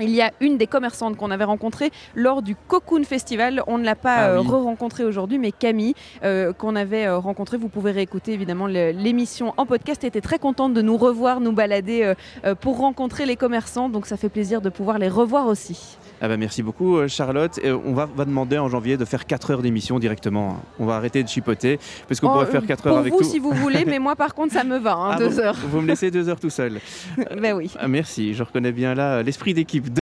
Il y a une des commerçantes qu'on avait rencontrée lors du Cocoon Festival. On ne l'a pas ah euh, re-rencontrée aujourd'hui, mais Camille, euh, qu'on avait euh, rencontrée. Vous pouvez réécouter évidemment l'émission en podcast. Était très contente de nous revoir, nous balader pour rencontrer les commerçants. Donc ça fait plaisir de pouvoir les revoir aussi. Ah bah merci beaucoup euh, Charlotte. on va, va, demander en janvier de faire 4 heures d'émission directement. On va arrêter de chipoter parce qu'on oh, pourrait faire 4 heures avec vous, tout. si vous voulez, mais moi par contre ça me va, 2 hein, ah, heures. Vous me laissez 2 heures tout seul. ben oui. Ah, merci, je reconnais bien là l'esprit d'équipe.